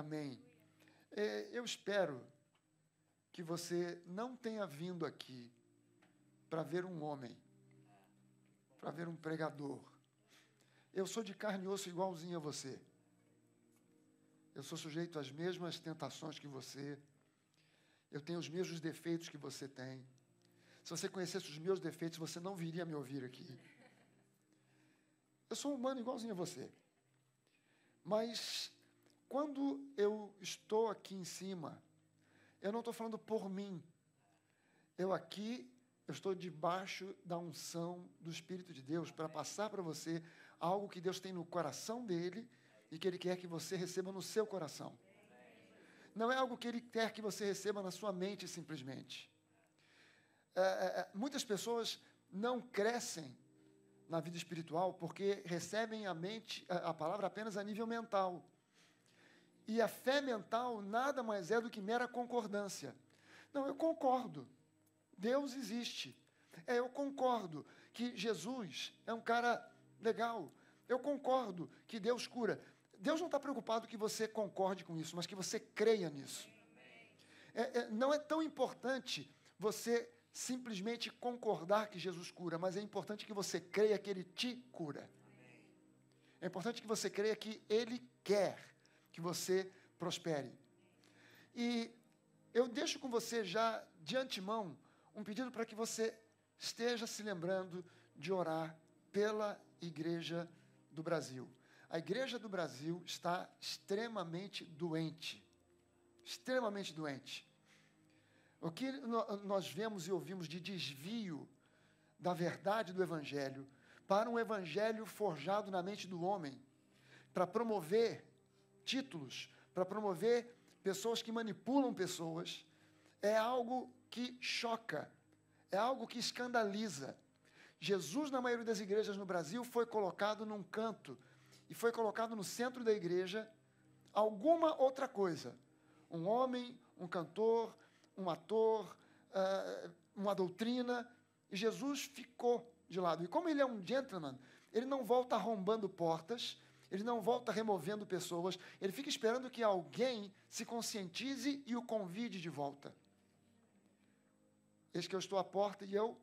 Amém. É, eu espero que você não tenha vindo aqui para ver um homem, para ver um pregador. Eu sou de carne e osso igualzinho a você. Eu sou sujeito às mesmas tentações que você. Eu tenho os mesmos defeitos que você tem. Se você conhecesse os meus defeitos, você não viria me ouvir aqui. Eu sou humano igualzinho a você. Mas quando eu estou aqui em cima, eu não estou falando por mim. Eu aqui, eu estou debaixo da unção do Espírito de Deus para passar para você algo que Deus tem no coração dele e que Ele quer que você receba no seu coração. Não é algo que Ele quer que você receba na sua mente simplesmente. É, é, é muitas pessoas não crescem na vida espiritual porque recebem a mente, a, a palavra apenas a nível mental. E a fé mental nada mais é do que mera concordância. Não, eu concordo. Deus existe. É, eu concordo que Jesus é um cara legal. Eu concordo que Deus cura. Deus não está preocupado que você concorde com isso, mas que você creia nisso. É, é, não é tão importante você simplesmente concordar que Jesus cura, mas é importante que você creia que Ele te cura. É importante que você creia que Ele quer que você prospere. E eu deixo com você já de antemão um pedido para que você esteja se lembrando de orar pela igreja do Brasil. A igreja do Brasil está extremamente doente. Extremamente doente. O que nós vemos e ouvimos de desvio da verdade do Evangelho para um Evangelho forjado na mente do homem, para promover títulos, para promover pessoas que manipulam pessoas, é algo que choca, é algo que escandaliza. Jesus, na maioria das igrejas no Brasil, foi colocado num canto e foi colocado no centro da igreja alguma outra coisa. Um homem, um cantor, um ator, uh, uma doutrina, e Jesus ficou de lado. E como ele é um gentleman, ele não volta arrombando portas, ele não volta removendo pessoas, ele fica esperando que alguém se conscientize e o convide de volta. Eis que eu estou à porta e eu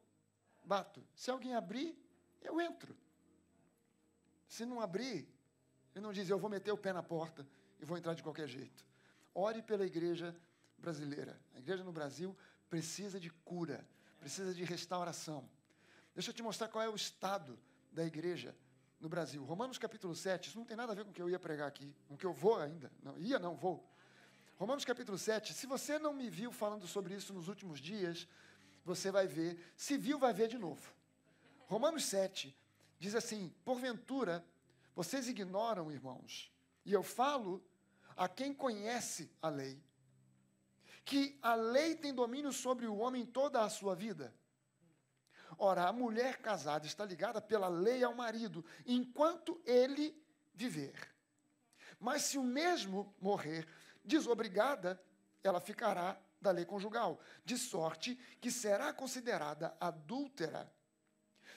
bato. Se alguém abrir, eu entro. Se não abrir, ele não diz, eu vou meter o pé na porta e vou entrar de qualquer jeito. Ore pela igreja brasileira. A igreja no Brasil precisa de cura, precisa de restauração. Deixa eu te mostrar qual é o estado da igreja no Brasil. Romanos capítulo 7, isso não tem nada a ver com o que eu ia pregar aqui, com o que eu vou ainda. Não, ia, não, vou. Romanos capítulo 7, se você não me viu falando sobre isso nos últimos dias, você vai ver. Se viu, vai ver de novo. Romanos 7 diz assim: Porventura, vocês ignoram, irmãos, e eu falo a quem conhece a lei, que a lei tem domínio sobre o homem toda a sua vida. Ora, a mulher casada está ligada pela lei ao marido, enquanto ele viver. Mas se o mesmo morrer, desobrigada, ela ficará da lei conjugal, de sorte que será considerada adúltera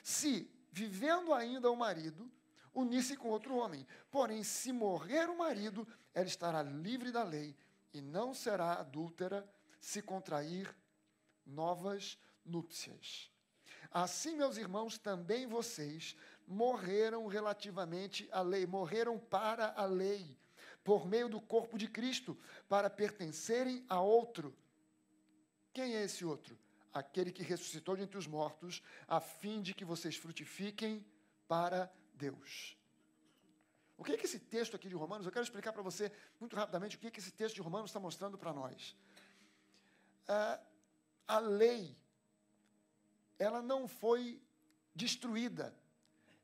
se, vivendo ainda o marido, unisse com outro homem. Porém, se morrer o marido, ela estará livre da lei e não será adúltera se contrair novas núpcias. Assim, meus irmãos, também vocês morreram relativamente à lei, morreram para a lei, por meio do corpo de Cristo, para pertencerem a outro quem é esse outro? Aquele que ressuscitou de entre os mortos, a fim de que vocês frutifiquem para Deus. O que é que esse texto aqui de Romanos, eu quero explicar para você muito rapidamente o que é que esse texto de Romanos está mostrando para nós. Ah, a lei, ela não foi destruída,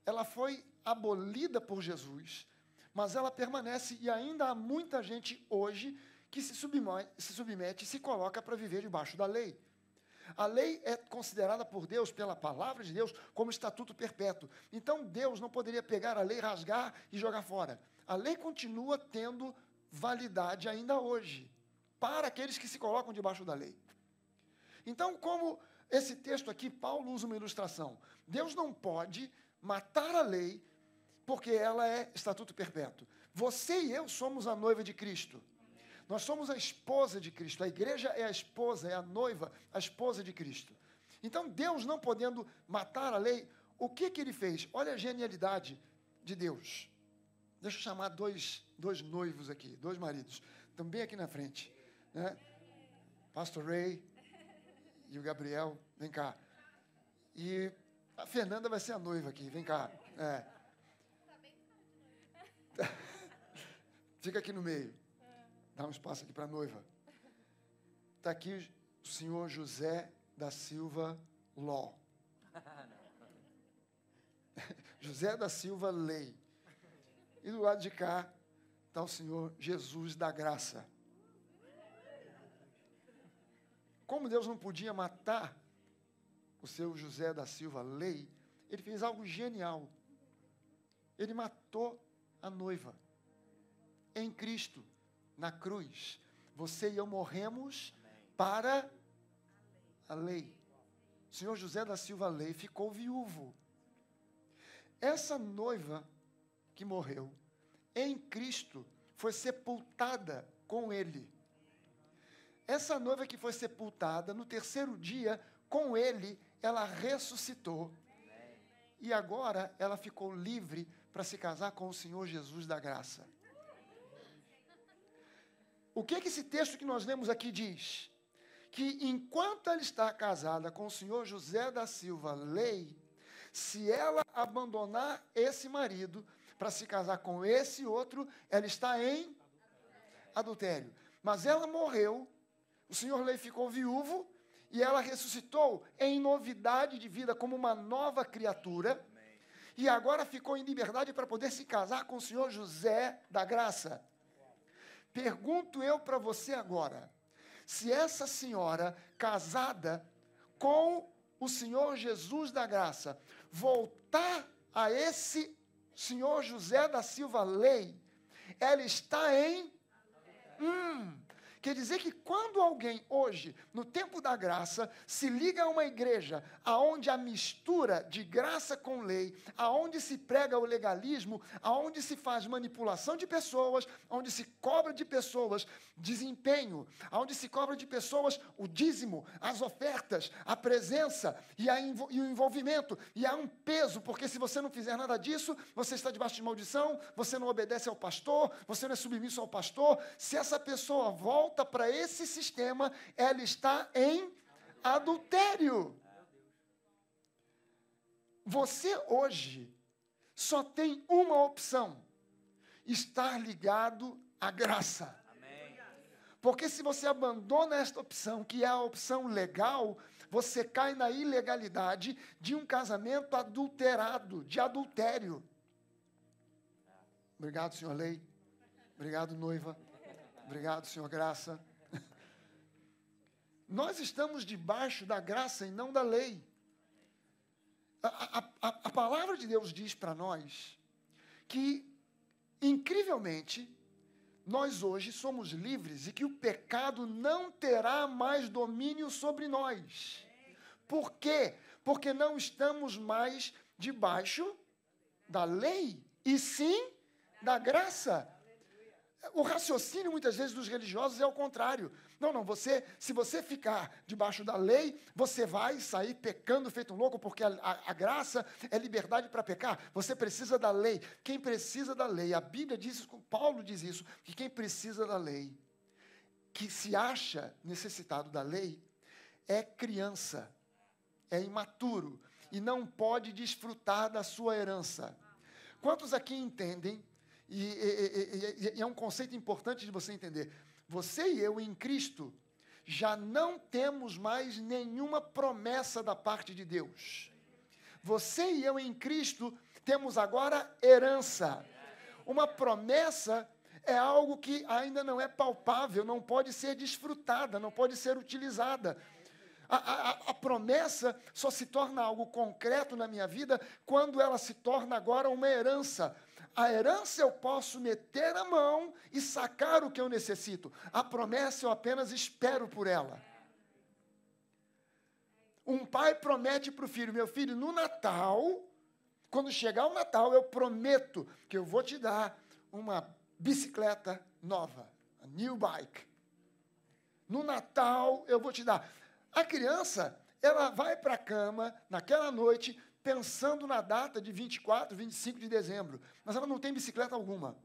ela foi abolida por Jesus, mas ela permanece e ainda há muita gente hoje que se submete, se, submete, se coloca para viver debaixo da lei. A lei é considerada por Deus, pela palavra de Deus, como estatuto perpétuo. Então Deus não poderia pegar a lei, rasgar e jogar fora. A lei continua tendo validade ainda hoje, para aqueles que se colocam debaixo da lei. Então, como esse texto aqui, Paulo usa uma ilustração. Deus não pode matar a lei, porque ela é estatuto perpétuo. Você e eu somos a noiva de Cristo. Nós somos a esposa de Cristo. A igreja é a esposa, é a noiva, a esposa de Cristo. Então, Deus não podendo matar a lei, o que, que ele fez? Olha a genialidade de Deus. Deixa eu chamar dois, dois noivos aqui, dois maridos. Também aqui na frente. Né? Pastor Ray e o Gabriel, vem cá. E a Fernanda vai ser a noiva aqui, vem cá. É. Fica aqui no meio. Dá um espaço aqui para a noiva. Está aqui o senhor José da Silva Ló. José da Silva Lei. E do lado de cá está o Senhor Jesus da Graça. Como Deus não podia matar o seu José da Silva Lei, ele fez algo genial. Ele matou a noiva em Cristo, na cruz. Você e eu morremos para a lei. O senhor José da Silva Lei ficou viúvo. Essa noiva que morreu em Cristo foi sepultada com ele. Essa noiva que foi sepultada, no terceiro dia, com ele, ela ressuscitou. E agora ela ficou livre para se casar com o Senhor Jesus da graça. O que, que esse texto que nós lemos aqui diz? Que enquanto ela está casada com o Senhor José da Silva Lei, se ela abandonar esse marido para se casar com esse outro, ela está em adultério. Mas ela morreu, o senhor Lei ficou viúvo e ela ressuscitou em novidade de vida como uma nova criatura. E agora ficou em liberdade para poder se casar com o senhor José da Graça. Pergunto eu para você agora: se essa senhora casada com o Senhor Jesus da Graça voltar a esse senhor José da Silva Lei, ela está em. Hum, Quer dizer que quando alguém hoje, no tempo da graça, se liga a uma igreja aonde a mistura de graça com lei, aonde se prega o legalismo, aonde se faz manipulação de pessoas, aonde se cobra de pessoas desempenho, aonde se cobra de pessoas o dízimo, as ofertas, a presença e, a, e o envolvimento, e há um peso, porque se você não fizer nada disso, você está debaixo de maldição, você não obedece ao pastor, você não é submisso ao pastor. Se essa pessoa volta volta para esse sistema, ela está em adultério. Você hoje só tem uma opção: estar ligado à graça. Porque se você abandona esta opção, que é a opção legal, você cai na ilegalidade de um casamento adulterado, de adultério. Obrigado, senhor Lei. Obrigado, noiva. Obrigado, Senhor Graça. Nós estamos debaixo da graça e não da lei. A, a, a palavra de Deus diz para nós que, incrivelmente, nós hoje somos livres e que o pecado não terá mais domínio sobre nós. Por quê? Porque não estamos mais debaixo da lei, e sim da graça. O raciocínio muitas vezes dos religiosos é o contrário. Não, não, você, se você ficar debaixo da lei, você vai sair pecando feito um louco, porque a, a, a graça é liberdade para pecar. Você precisa da lei. Quem precisa da lei, a Bíblia diz isso, Paulo diz isso, que quem precisa da lei, que se acha necessitado da lei, é criança, é imaturo e não pode desfrutar da sua herança. Quantos aqui entendem e, e, e, e é um conceito importante de você entender. Você e eu em Cristo já não temos mais nenhuma promessa da parte de Deus. Você e eu em Cristo temos agora herança. Uma promessa é algo que ainda não é palpável, não pode ser desfrutada, não pode ser utilizada. A, a, a, promessa só se torna algo concreto na minha vida quando ela se torna agora uma herança. A herança eu posso meter a mão e sacar o que eu necessito. A promessa eu apenas espero por ela. Um pai promete para o filho: meu filho, no Natal, quando chegar o Natal, eu prometo que eu vou te dar uma bicicleta nova. A new bike. No Natal eu vou te dar. A criança, ela vai para a cama naquela noite pensando na data de 24, 25 de dezembro, mas ela não tem bicicleta alguma.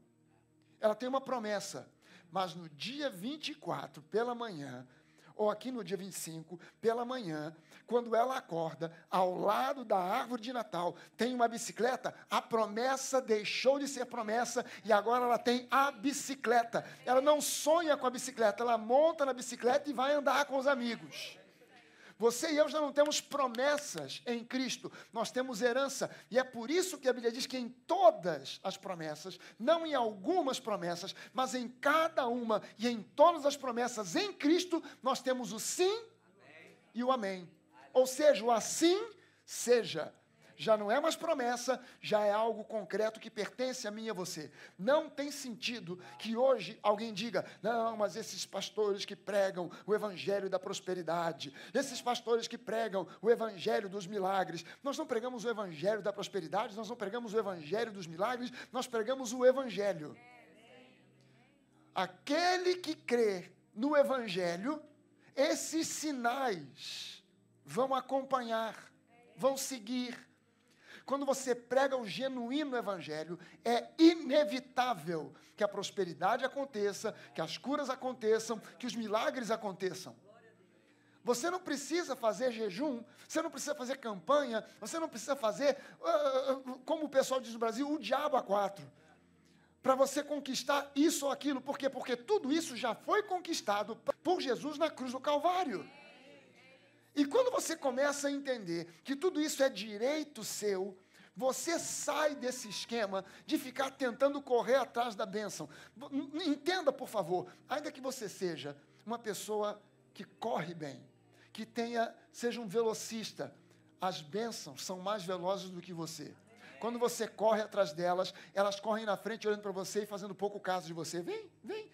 Ela tem uma promessa, mas no dia 24, pela manhã, ou aqui no dia 25, pela manhã, quando ela acorda, ao lado da árvore de Natal, tem uma bicicleta, a promessa deixou de ser promessa e agora ela tem a bicicleta. Ela não sonha com a bicicleta, ela monta na bicicleta e vai andar com os amigos. Você e eu já não temos promessas em Cristo, nós temos herança. E é por isso que a Bíblia diz que em todas as promessas, não em algumas promessas, mas em cada uma e em todas as promessas em Cristo, nós temos o sim amém. e o amém. Ou seja, o assim seja já não é mais promessa, já é algo concreto que pertence a mim e a você. Não tem sentido que hoje alguém diga: não, mas esses pastores que pregam o evangelho da prosperidade, esses pastores que pregam o evangelho dos milagres. Nós não pregamos o evangelho da prosperidade, nós não pregamos o evangelho dos milagres, nós pregamos o evangelho. Aquele que crê no evangelho, esses sinais vão acompanhar, vão seguir quando você prega o genuíno evangelho, é inevitável que a prosperidade aconteça, que as curas aconteçam, que os milagres aconteçam. Você não precisa fazer jejum, você não precisa fazer campanha, você não precisa fazer, uh, como o pessoal diz no Brasil, o diabo a quatro. Para você conquistar isso ou aquilo. Por quê? Porque tudo isso já foi conquistado por Jesus na cruz do Calvário. E quando você começa a entender que tudo isso é direito seu, você sai desse esquema de ficar tentando correr atrás da bênção. Entenda, por favor, ainda que você seja uma pessoa que corre bem, que tenha, seja um velocista, as bênçãos são mais velozes do que você. Quando você corre atrás delas, elas correm na frente olhando para você e fazendo pouco caso de você. Vem, vem.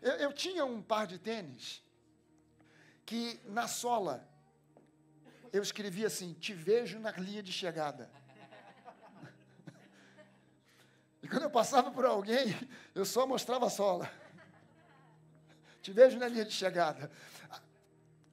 Eu, eu tinha um par de tênis que na sola eu escrevi assim: Te vejo na linha de chegada. E quando eu passava por alguém, eu só mostrava a sola. Te vejo na linha de chegada.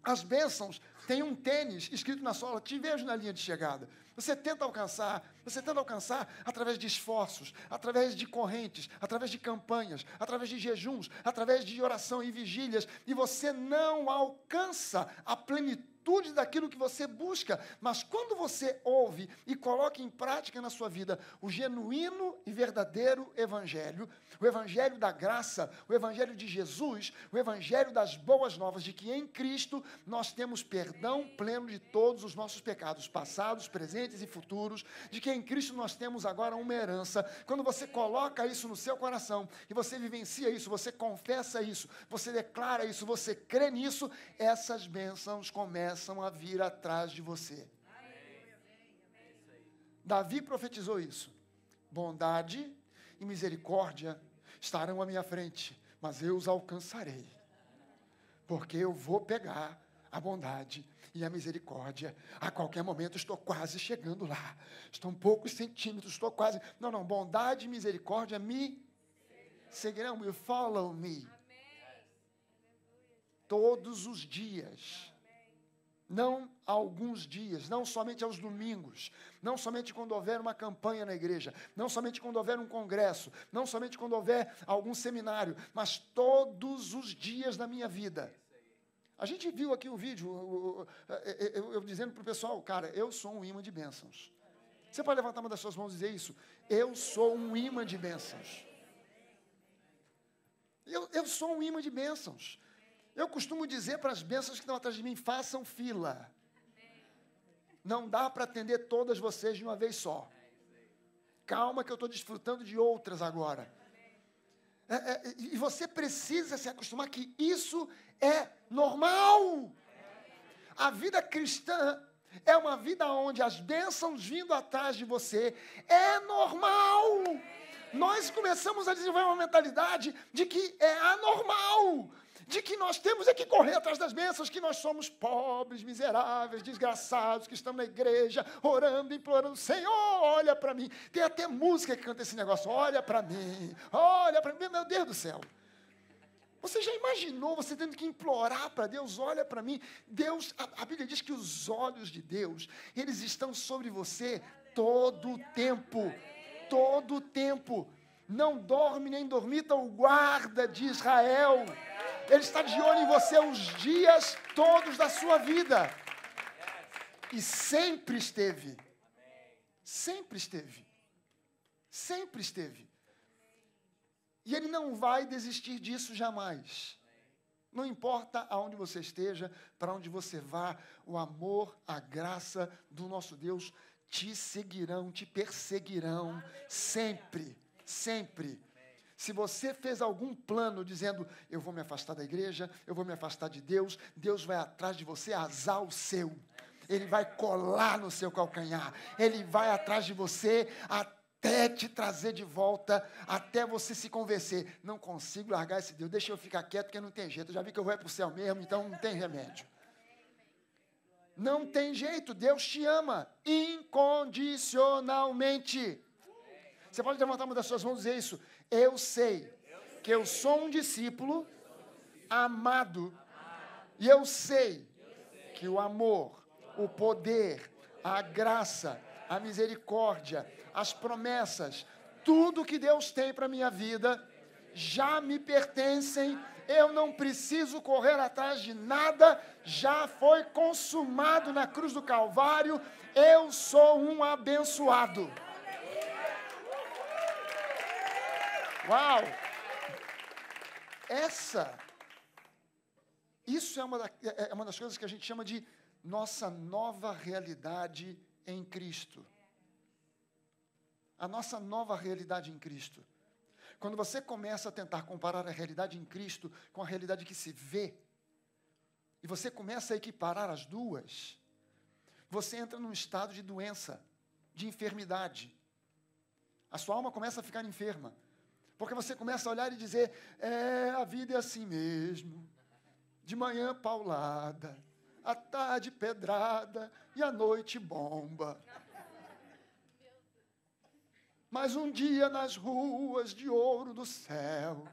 As bênçãos têm um tênis escrito na sola, te vejo na linha de chegada. Você tenta alcançar, você tenta alcançar através de esforços, através de correntes, através de campanhas, através de jejuns, através de oração e vigílias, e você não alcança a plenitude daquilo que você busca, mas quando você ouve e coloca em prática na sua vida o genuíno e verdadeiro evangelho, o evangelho da graça, o evangelho de Jesus, o evangelho das boas novas de que em Cristo nós temos perdão pleno de todos os nossos pecados, passados, presentes e futuros, de que em Cristo nós temos agora uma herança. Quando você coloca isso no seu coração e você vivencia isso, você confessa isso, você declara isso, você crê nisso, essas bênçãos começam começam a vir atrás de você. Davi profetizou isso. Bondade e misericórdia estarão à minha frente, mas eu os alcançarei. Porque eu vou pegar a bondade e a misericórdia. A qualquer momento estou quase chegando lá. Estou um poucos centímetros, estou quase. Não, não, bondade e misericórdia me seguirão. You follow me. Todos os dias não alguns dias, não somente aos domingos, não somente quando houver uma campanha na igreja, não somente quando houver um congresso, não somente quando houver algum seminário, mas todos os dias da minha vida. A gente viu aqui o vídeo, eu, eu, eu, eu dizendo para o pessoal, cara, eu sou um imã de bênçãos. Você pode levantar uma das suas mãos e dizer isso? Eu sou um imã de bênçãos. Eu, eu sou um imã de bênçãos. Eu costumo dizer para as bênçãos que estão atrás de mim: façam fila. Não dá para atender todas vocês de uma vez só. Calma, que eu estou desfrutando de outras agora. É, é, e você precisa se acostumar que isso é normal. A vida cristã é uma vida onde as bênçãos vindo atrás de você é normal. Nós começamos a desenvolver uma mentalidade de que é anormal de que nós temos é que correr atrás das bênçãos, que nós somos pobres, miseráveis, desgraçados, que estamos na igreja, orando, implorando, Senhor, olha para mim. Tem até música que canta esse negócio, olha para mim, olha para mim, meu Deus do céu. Você já imaginou você tendo que implorar para Deus? Olha para mim. Deus, a, a, Bíblia diz que os olhos de Deus, eles estão sobre você todo o tempo. Todo o tempo. Não dorme nem dormita o guarda de Israel. Ele está de olho em você os dias todos da sua vida. E sempre esteve. Sempre esteve. Sempre esteve. E Ele não vai desistir disso jamais. Não importa aonde você esteja, para onde você vá, o amor, a graça do nosso Deus te seguirão, te perseguirão sempre, sempre. Se você fez algum plano dizendo, eu vou me afastar da igreja, eu vou me afastar de Deus, Deus vai atrás de você, azar o seu. Ele vai colar no seu calcanhar, ele vai atrás de você até te trazer de volta, até você se convencer. Não consigo largar esse Deus, deixa eu ficar quieto, porque não tem jeito. Eu já vi que eu vou para o céu mesmo, então não tem remédio. Não tem jeito, Deus te ama incondicionalmente. Você pode levantar uma das suas mãos e dizer isso. Eu sei que eu sou um discípulo amado, e eu sei que o amor, o poder, a graça, a misericórdia, as promessas, tudo que Deus tem para minha vida já me pertencem, eu não preciso correr atrás de nada, já foi consumado na cruz do Calvário, eu sou um abençoado. Uau! Essa, isso é uma, da, é, é uma das coisas que a gente chama de nossa nova realidade em Cristo a nossa nova realidade em Cristo. Quando você começa a tentar comparar a realidade em Cristo com a realidade que se vê, e você começa a equiparar as duas, você entra num estado de doença, de enfermidade. A sua alma começa a ficar enferma. Porque você começa a olhar e dizer: é, a vida é assim mesmo. De manhã paulada, à tarde pedrada e à noite bomba. Mas um dia nas ruas de ouro do céu,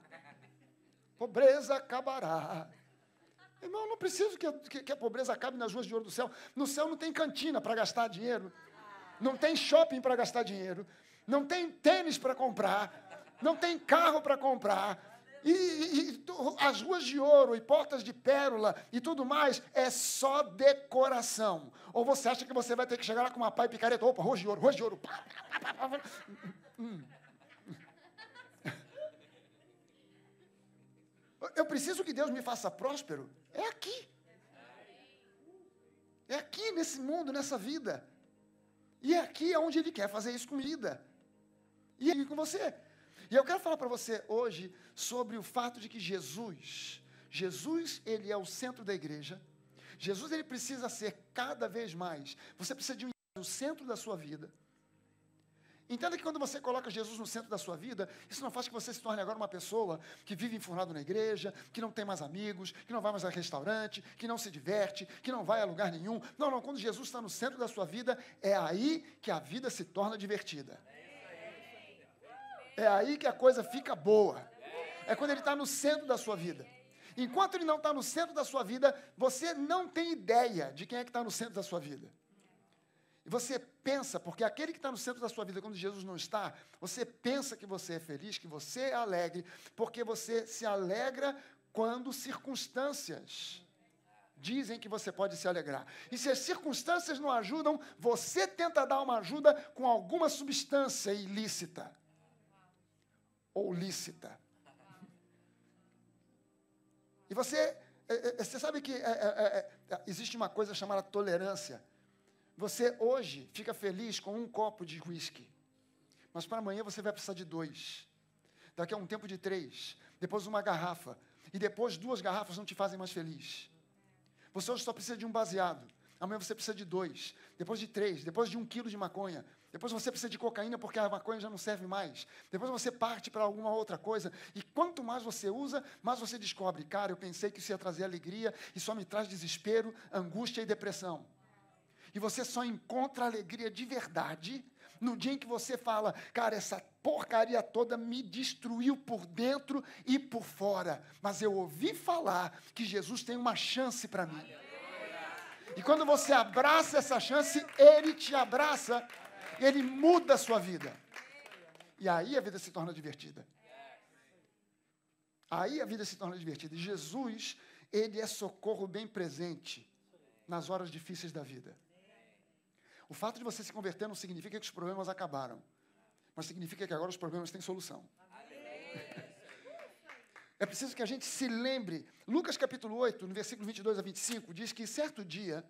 pobreza acabará. Irmão, não preciso que, que, que, a pobreza acabe nas ruas de ouro do céu. No céu não tem cantina para gastar dinheiro, não tem shopping para gastar dinheiro, não tem tênis para comprar, não tem carro para comprar, e, e, as ruas de ouro e portas de pérola e tudo mais é só decoração. Ou você acha que você vai ter que chegar lá com uma pá e picareta, opa, ruas de ouro, ruas de ouro. Eu preciso que Deus me faça próspero. É aqui. É aqui nesse mundo, nessa vida. E é aqui onde Ele quer fazer isso com vida. E é com você. E eu quero falar para você hoje sobre o fato de que Jesus, Jesus, ele é o centro da igreja. Jesus, ele precisa ser cada vez mais. Você precisa de um no centro da sua vida. Entenda que quando você coloca Jesus no centro da sua vida, isso não faz que você se torne agora uma pessoa que vive enfurnado na igreja, que não tem mais amigos, que não vai mais a restaurante, que não se diverte, que não vai a lugar nenhum. Não, não, quando Jesus está no centro da sua vida, é aí que a vida se torna divertida. É aí que a coisa fica boa. É quando ele está no centro da sua vida. Enquanto ele não está no centro da sua vida, você não tem ideia de quem é que está no centro da sua vida. E você pensa, porque aquele que está no centro da sua vida, quando Jesus não está, você pensa que você é feliz, que você é alegre, porque você se alegra quando circunstâncias dizem que você pode se alegrar. E se as circunstâncias não ajudam, você tenta dar uma ajuda com alguma substância ilícita ou lícita. E você, é, é, você sabe que é, é, é, existe uma coisa chamada tolerância. Você hoje fica feliz com um copo de uísque, mas para amanhã você vai precisar de dois. Daqui a um tempo de três, depois uma garrafa, e depois duas garrafas não te fazem mais feliz. Você hoje só precisa de um baseado, amanhã você precisa de dois, depois de três, depois de um quilo de maconha, depois você precisa de cocaína porque a maconha já não serve mais. Depois você parte para alguma outra coisa. E quanto mais você usa, mais você descobre, cara, eu pensei que isso ia trazer alegria e só me traz desespero, angústia e depressão. E você só encontra alegria de verdade No dia em que você fala, cara, essa porcaria toda me destruiu por dentro e por fora, mas eu ouvi falar que Jesus tem uma chance para mim. E quando você abraça essa chance, ele te abraça, ele muda a sua vida. E aí a vida se torna divertida. Aí a vida se torna divertida. E Jesus, ele é socorro bem presente nas horas difíceis da vida. O fato de você se converter não significa que os problemas acabaram, mas significa que agora os problemas têm solução. É preciso que a gente se lembre. Lucas capítulo 8, no versículo 22 a 25, diz que certo dia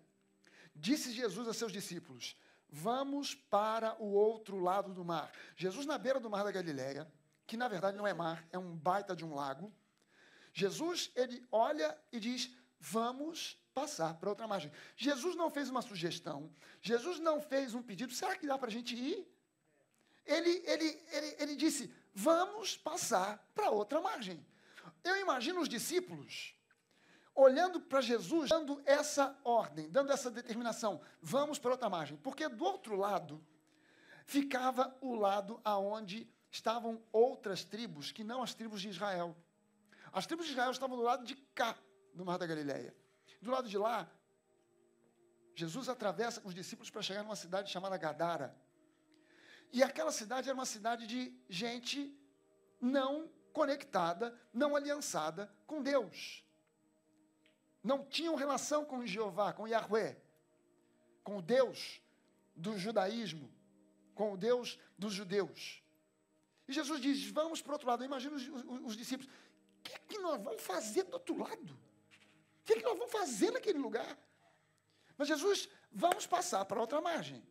disse Jesus a seus discípulos: Vamos para o outro lado do mar. Jesus na beira do mar da Galileia, que na verdade não é mar, é um baita de um lago. Jesus, ele olha e diz: Vamos passar para outra margem. Jesus não fez uma sugestão, Jesus não fez um pedido, será que dá para a gente ir? Ele, ele, ele, ele disse: Vamos passar para outra margem. Eu imagino os discípulos olhando para Jesus, dando essa ordem, dando essa determinação, vamos para outra margem. Porque do outro lado ficava o lado aonde estavam outras tribos, que não as tribos de Israel. As tribos de Israel estavam do lado de cá, do Mar da Galileia. Do lado de lá, Jesus atravessa com os discípulos para chegar numa cidade chamada Gadara. E aquela cidade era uma cidade de gente não conectada, não aliançada com Deus. Não tinham relação com Jeová, com Yahweh, com o Deus do judaísmo, com o Deus dos judeus. E Jesus diz: Vamos para o outro lado. Imagina os, os, os discípulos: O que, é que nós vamos fazer do outro lado? O que, é que nós vamos fazer naquele lugar? Mas Jesus, vamos passar para outra margem.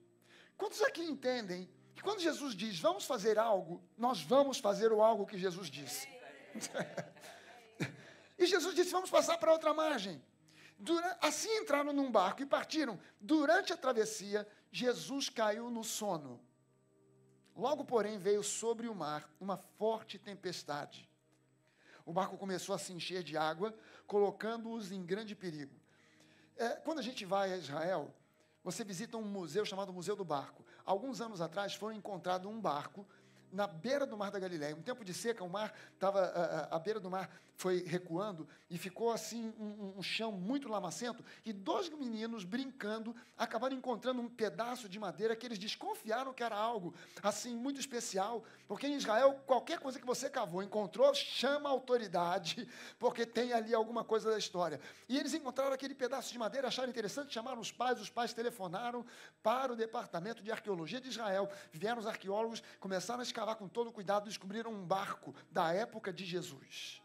Quantos aqui entendem que quando Jesus diz vamos fazer algo, nós vamos fazer o algo que Jesus disse? e Jesus disse: vamos passar para outra margem. Assim entraram num barco e partiram. Durante a travessia, Jesus caiu no sono. Logo, porém, veio sobre o mar uma forte tempestade. O barco começou a se encher de água, colocando-os em grande perigo. É, quando a gente vai a Israel, você visita um museu chamado Museu do Barco. Alguns anos atrás foram encontrado um barco na beira do mar da Galileia. Um tempo de seca, o mar estava, a, a, beira do mar foi recuando e ficou assim um, um, chão muito lamacento. E dois meninos brincando acabaram encontrando um pedaço de madeira que eles desconfiaram que era algo assim muito especial, porque em Israel qualquer coisa que você cavou, encontrou, chama a autoridade, porque tem ali alguma coisa da história. E eles encontraram aquele pedaço de madeira, acharam interessante, chamaram os pais, os pais telefonaram para o departamento de arqueologia de Israel. Vieram os arqueólogos, começaram a escavar escavar com todo cuidado, descobriram um barco da época de Jesus.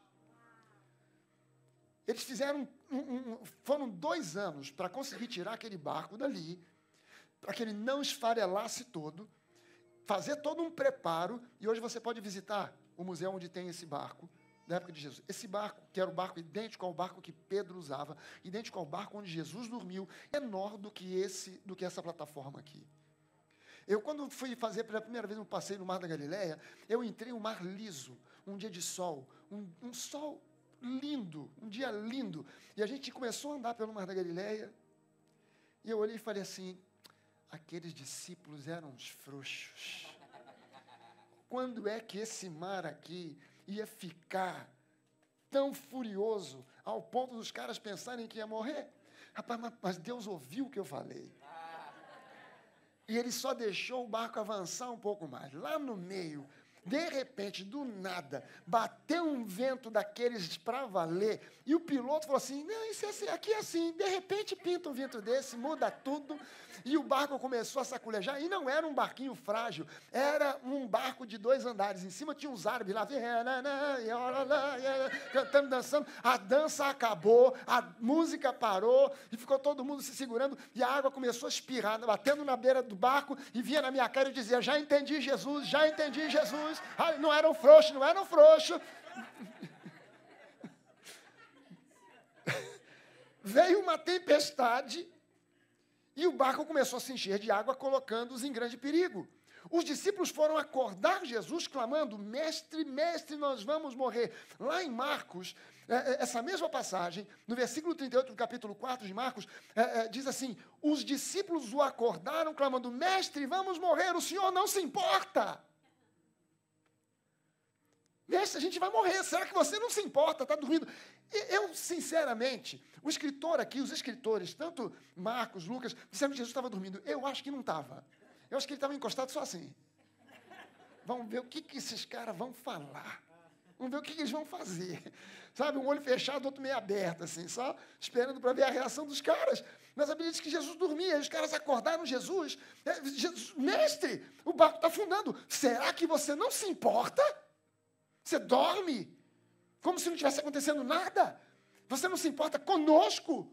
Eles fizeram, um, um, foram dois anos para conseguir tirar aquele barco dali, para que ele não esfarelasse todo, fazer todo um preparo, e hoje você pode visitar o museu onde tem esse barco, da época de Jesus. Esse barco, que era o barco idêntico ao barco que Pedro usava, idêntico ao barco onde Jesus dormiu, é menor do que esse, do que essa plataforma aqui. Eu, quando fui fazer pela primeira vez um passeio no Mar da Galileia, eu entrei um mar liso, um dia de sol, um, um sol lindo, um dia lindo. E a gente começou a andar pelo Mar da Galileia, e eu olhei e falei assim: aqueles discípulos eram uns frouxos. Quando é que esse mar aqui ia ficar tão furioso ao ponto dos caras pensarem que ia morrer? Rapaz, mas Deus ouviu o que eu falei. E ele só deixou o barco avançar um pouco mais. Lá no meio, de repente, do nada, bateu um vento daqueles para valer. E o piloto falou assim: Não, isso é assim, aqui é assim. De repente pinta um vento desse, muda tudo. E o barco começou a saculejar. E não era um barquinho frágil, era um barco de dois andares. Em cima tinha uns árabes lá, cantando, dançando. A dança acabou, a música parou e ficou todo mundo se segurando. E a água começou a espirrar, batendo na beira do barco e vinha na minha cara e dizia: Já entendi Jesus, já entendi Jesus. Não eram frouxos, não eram frouxos. Veio uma tempestade e o barco começou a se encher de água, colocando-os em grande perigo. Os discípulos foram acordar Jesus clamando: Mestre, mestre, nós vamos morrer. Lá em Marcos, é, é, essa mesma passagem, no versículo 38 do capítulo 4 de Marcos, é, diz assim: Os discípulos o acordaram clamando: Mestre, vamos morrer, o senhor não se importa. Mestre, a gente vai morrer, será que você não se importa? Está dormindo. Eu, sinceramente, o escritor aqui, os escritores, tanto Marcos, Lucas, disseram que Jesus estava dormindo. Eu acho que não estava. Eu acho que ele estava encostado só assim. Vamos ver o que, que esses caras vão falar. Vamos ver o que, que eles vão fazer. Sabe, um olho fechado, outro meio aberto, assim, só esperando para ver a reação dos caras. Mas a Bíblia diz que Jesus dormia, e os caras acordaram Jesus. É, Jesus Mestre, o barco está afundando. Será que você não se importa? Você dorme? Como se não tivesse acontecendo nada? Você não se importa conosco?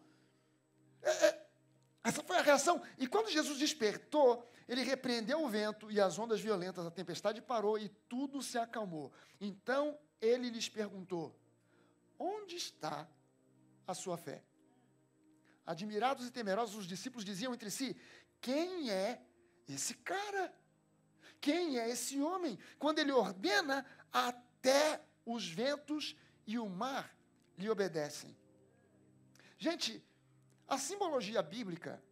É, é, essa foi a reação. E quando Jesus despertou, ele repreendeu o vento e as ondas violentas, a tempestade parou e tudo se acalmou. Então ele lhes perguntou: Onde está a sua fé? Admirados e temerosos, os discípulos diziam entre si: Quem é esse cara? Quem é esse homem? Quando ele ordena, até os ventos e o mar lhe obedecem. Gente, a simbologia bíblica,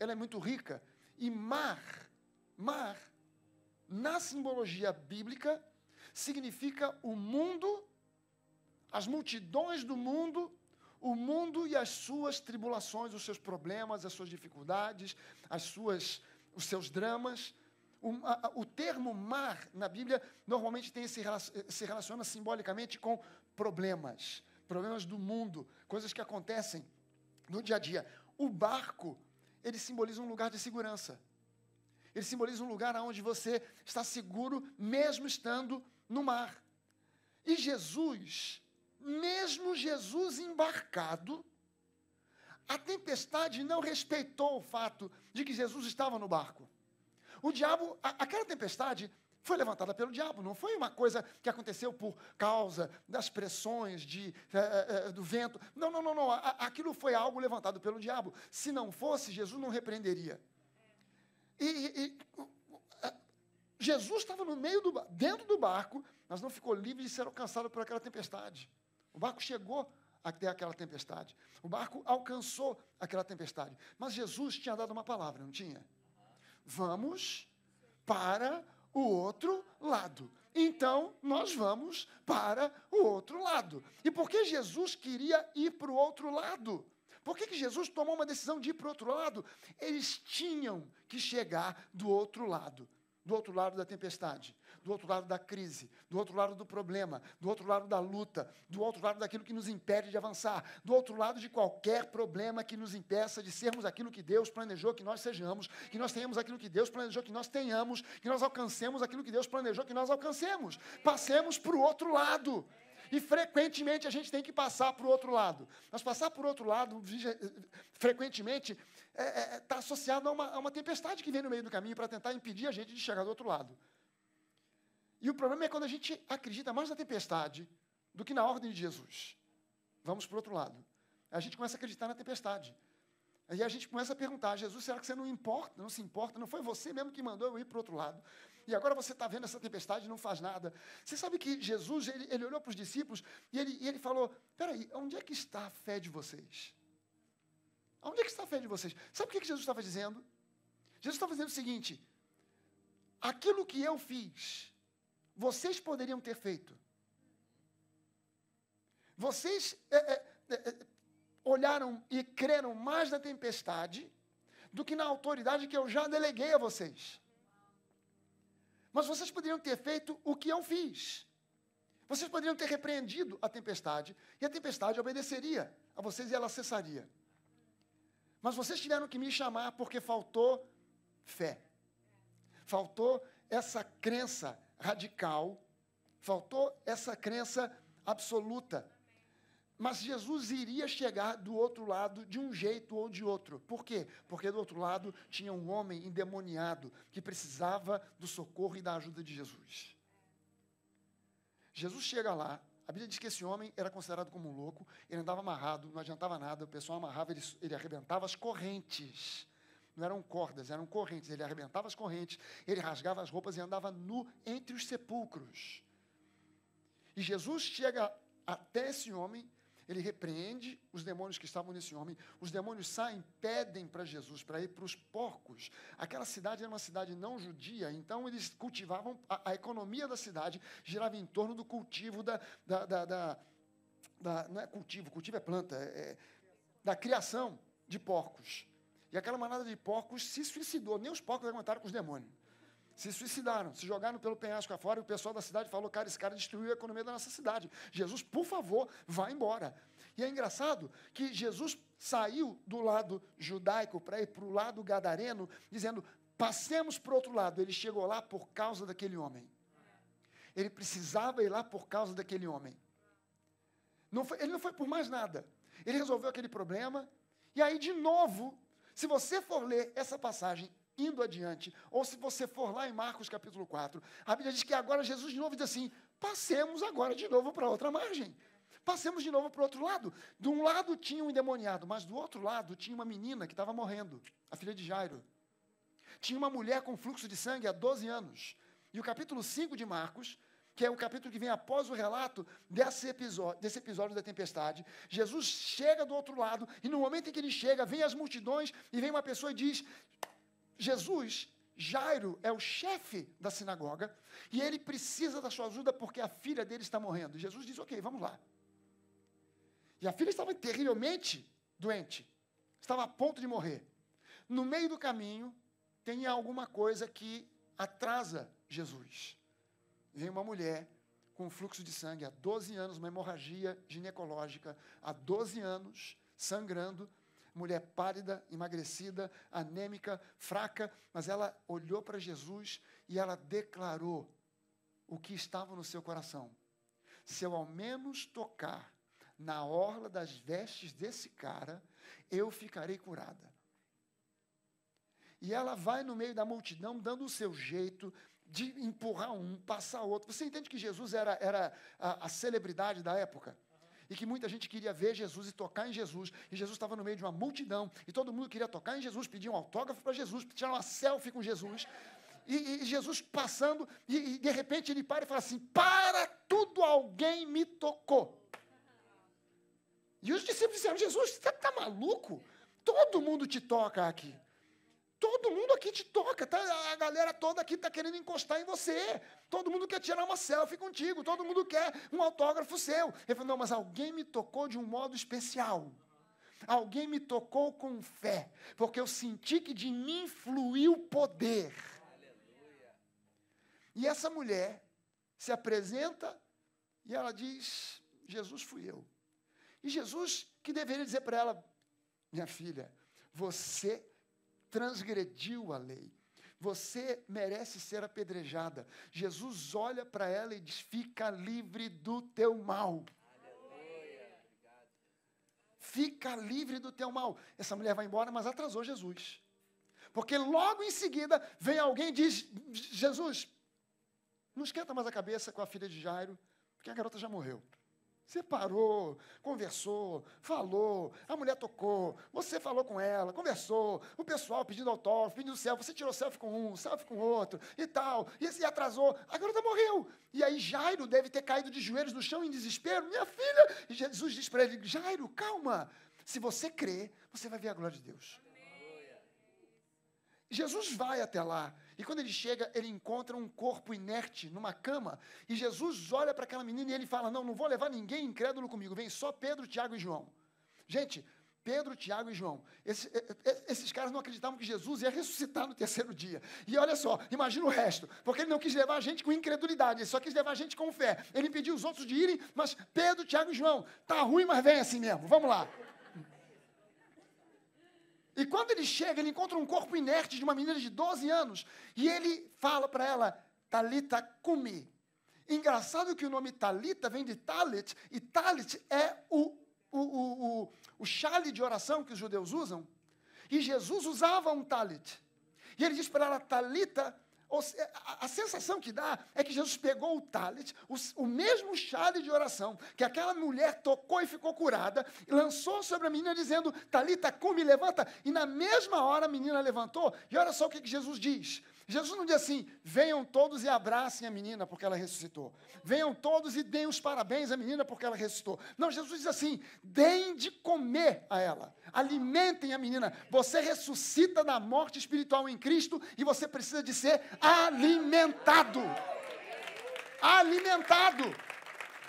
ela é muito rica e mar, mar, na simbologia bíblica, significa o mundo, as multidões do mundo, o mundo e as suas tribulações, os seus problemas, as suas dificuldades, as suas, os seus dramas. O, a, o termo mar na Bíblia normalmente tem esse, se relaciona simbolicamente com problemas, problemas do mundo, coisas que acontecem no dia a dia. O barco ele simboliza um lugar de segurança. Ele simboliza um lugar onde você está seguro, mesmo estando no mar. E Jesus, mesmo Jesus embarcado, a tempestade não respeitou o fato de que Jesus estava no barco. O diabo, a, aquela tempestade foi levantada pelo diabo, não foi uma coisa que aconteceu por causa das pressões de, é, é, do vento. Não, não, não, não. Aquilo foi algo levantado pelo diabo. Se não fosse, Jesus não repreenderia. E, e Jesus estava no meio do dentro do barco, mas não ficou livre de ser alcançado por aquela tempestade. O barco chegou até aquela tempestade. O barco alcançou aquela tempestade. Mas Jesus tinha dado uma palavra, não tinha? Vamos para o outro lado. Então, nós vamos para o outro lado. E por que Jesus queria ir para o outro lado? Por que, que Jesus tomou uma decisão de ir para o outro lado? Eles tinham que chegar do outro lado do outro lado da tempestade, do outro lado da crise, do outro lado do problema, do outro lado da luta, do outro lado daquilo que nos impede de avançar, do outro lado de qualquer problema que nos impeça de sermos aquilo que Deus planejou que nós sejamos, que nós tenhamos aquilo que Deus planejou que nós tenhamos, que nós alcancemos aquilo que Deus planejou que nós alcancemos. Passemos para o outro lado. E frequentemente a gente tem que passar para o outro lado. Mas passar para o outro lado, frequentemente, está é, é, tá associado a uma, a uma tempestade que vem no meio do caminho para tentar impedir a gente de chegar do outro lado. E o problema é quando a gente acredita mais na tempestade do que na ordem de Jesus. Vamos para o outro lado. A gente começa a acreditar na tempestade. Aí a gente começa a perguntar, Jesus, será que você não importa, não se importa? Não foi você mesmo que mandou eu ir para o outro lado? E agora você está vendo essa tempestade e não faz nada. Você sabe que Jesus, ele, ele olhou para os discípulos e ele, e ele falou, peraí, onde é que está a fé de vocês? Onde é que está a fé de vocês? Sabe o que, que Jesus estava dizendo? Jesus estava dizendo o seguinte, aquilo que eu fiz, vocês poderiam ter feito. Vocês é, é, é, é olharam e creram mais na tempestade do que na autoridade que eu já deleguei a vocês. Mas vocês poderiam ter feito o que eu fiz. Vocês poderiam ter repreendido a tempestade, e a tempestade obedeceria a vocês e ela cessaria. Mas vocês tiveram que me chamar porque faltou fé. Faltou essa crença radical, faltou essa crença absoluta mas Jesus iria chegar do outro lado de um jeito ou de outro. Por quê? Porque do outro lado tinha um homem endemoniado que precisava do socorro e da ajuda de Jesus. Jesus chega lá, a Bíblia diz que esse homem era considerado como um louco, ele andava amarrado, não adiantava nada, o pessoal amarrava, ele, ele arrebentava as correntes Não eram cordas, eram correntes. Ele arrebentava as correntes, ele rasgava as roupas e andava nu entre os sepulcros. E Jesus chega até esse homem, ele repreende os demônios que estavam nesse homem. Os demônios saem, pedem para Jesus para ir para os porcos. Aquela cidade era uma cidade não judia, então eles cultivavam, a, a economia da cidade girava em torno do cultivo da, da, da, da, da não é cultivo, cultivo é planta, é, é, da criação de porcos. E aquela manada de porcos se suicidou, nem os porcos aguentaram com os demônios. Se suicidaram, se jogaram pelo penhasco afora e o pessoal da cidade falou: cara, esse cara destruiu a economia da nossa cidade. Jesus, por favor, vá embora. E é engraçado que Jesus saiu do lado judaico para ir para o lado gadareno, dizendo: passemos para o outro lado. Ele chegou lá por causa daquele homem. Ele precisava ir lá por causa daquele homem. Não foi, ele não foi por mais nada. Ele resolveu aquele problema. E aí, de novo, se você for ler essa passagem indo adiante, ou se você for lá em Marcos capítulo 4, a Bíblia diz que agora Jesus de novo diz assim: passemos agora de novo para outra margem. Passemos de novo para o outro lado. De um lado tinha um endemoniado, mas do outro lado tinha uma menina que estava morrendo, a filha de Jairo. Tinha uma mulher com fluxo de sangue há 12 anos. E o capítulo 5 de Marcos que é o capítulo que vem após o relato desse episódio, desse episódio da tempestade. Jesus chega do outro lado, e no momento em que ele chega, vem as multidões, e vem uma pessoa e diz: Jesus, Jairo é o chefe da sinagoga, e ele precisa da sua ajuda porque a filha dele está morrendo. Jesus diz: Ok, vamos lá. E a filha estava terrivelmente doente, estava a ponto de morrer. No meio do caminho, tem alguma coisa que atrasa Jesus vem uma mulher com fluxo de sangue há 12 anos, uma hemorragia ginecológica há 12 anos, sangrando, mulher pálida, emagrecida, anêmica, fraca, mas ela olhou para Jesus e ela declarou o que estava no seu coração. Se eu ao menos tocar na orla das vestes desse cara, eu ficarei curada. E ela vai no meio da multidão, dando o seu jeito, de empurrar um, passar outro. Você entende que Jesus era, era a, a celebridade da época? e que muita gente queria ver Jesus e tocar em Jesus, e Jesus estava no meio de uma multidão, e todo mundo queria tocar em Jesus, pedir um autógrafo para Jesus, tirar uma selfie com Jesus, e, e Jesus passando, e, e, de repente ele para e fala assim: Para tudo, alguém me tocou. E os discípulos disseram: Jesus, você está maluco? Todo mundo te toca aqui. Todo mundo aqui te toca, tá? a galera toda aqui está querendo encostar em você. Todo mundo quer tirar uma selfie contigo, todo mundo quer um autógrafo seu. Ele falou: não, mas alguém me tocou de um modo especial. Alguém me tocou com fé, porque eu senti que de mim fluiu poder. Aleluia. E essa mulher se apresenta e ela diz: Jesus fui eu. E Jesus, que deveria dizer para ela: minha filha, você transgrediu a lei. Você merece ser apedrejada. Jesus olha para ela e diz: fica livre do teu mal. Fica livre do teu mal. Essa mulher vai embora, mas atrasou Jesus. Porque logo em seguida vem alguém e diz: Jesus, não esquenta mais a cabeça com a filha de Jairo, porque a garota já morreu. Você parou, conversou, falou, a mulher tocou, você falou com ela, conversou, o pessoal pedindo autógrafo, pedindo selfie, você tirou selfie com um, selfie com outro e tal, e se atrasou, a garota morreu. E aí Jairo deve ter caído de joelhos no chão em desespero, minha filha. E Jesus diz para ele: Jairo, calma, se você crer, você vai ver a glória de Deus. Jesus vai até lá. E quando ele chega, ele encontra um corpo inerte numa cama. E Jesus olha para aquela menina e ele fala: Não, não vou levar ninguém incrédulo comigo. Vem só Pedro, Tiago e João. Gente, Pedro, Tiago e João. Esse, esses caras não acreditavam que Jesus ia ressuscitar no terceiro dia. E olha só, imagina o resto. Porque ele não quis levar a gente com incredulidade, ele só quis levar a gente com fé. Ele impediu os outros de irem, mas Pedro, Tiago e João, tá ruim, mas vem assim mesmo. Vamos lá. E quando ele chega, ele encontra um corpo inerte de uma menina de 12 anos. E ele fala para ela, Talita Kumi. Engraçado que o nome Talita vem de Talit, e Talit é o, o, o, o, o chale de oração que os judeus usam. E Jesus usava um Talit. E ele diz para ela, Talita a, sensação que dá é que Jesus pegou o talit, o, o mesmo chale de oração que aquela mulher tocou e ficou curada, e lançou sobre a menina dizendo, Talita, come, levanta. E na mesma hora a menina levantou. E olha só o que, que Jesus diz. Jesus não diz assim: venham todos e abracem a menina porque ela ressuscitou. Venham todos e deem os parabéns à menina porque ela ressuscitou. Não, Jesus diz assim: deem de comer a ela. Alimentem a menina. Você ressuscita da morte espiritual em Cristo e você precisa de ser alimentado. Alimentado.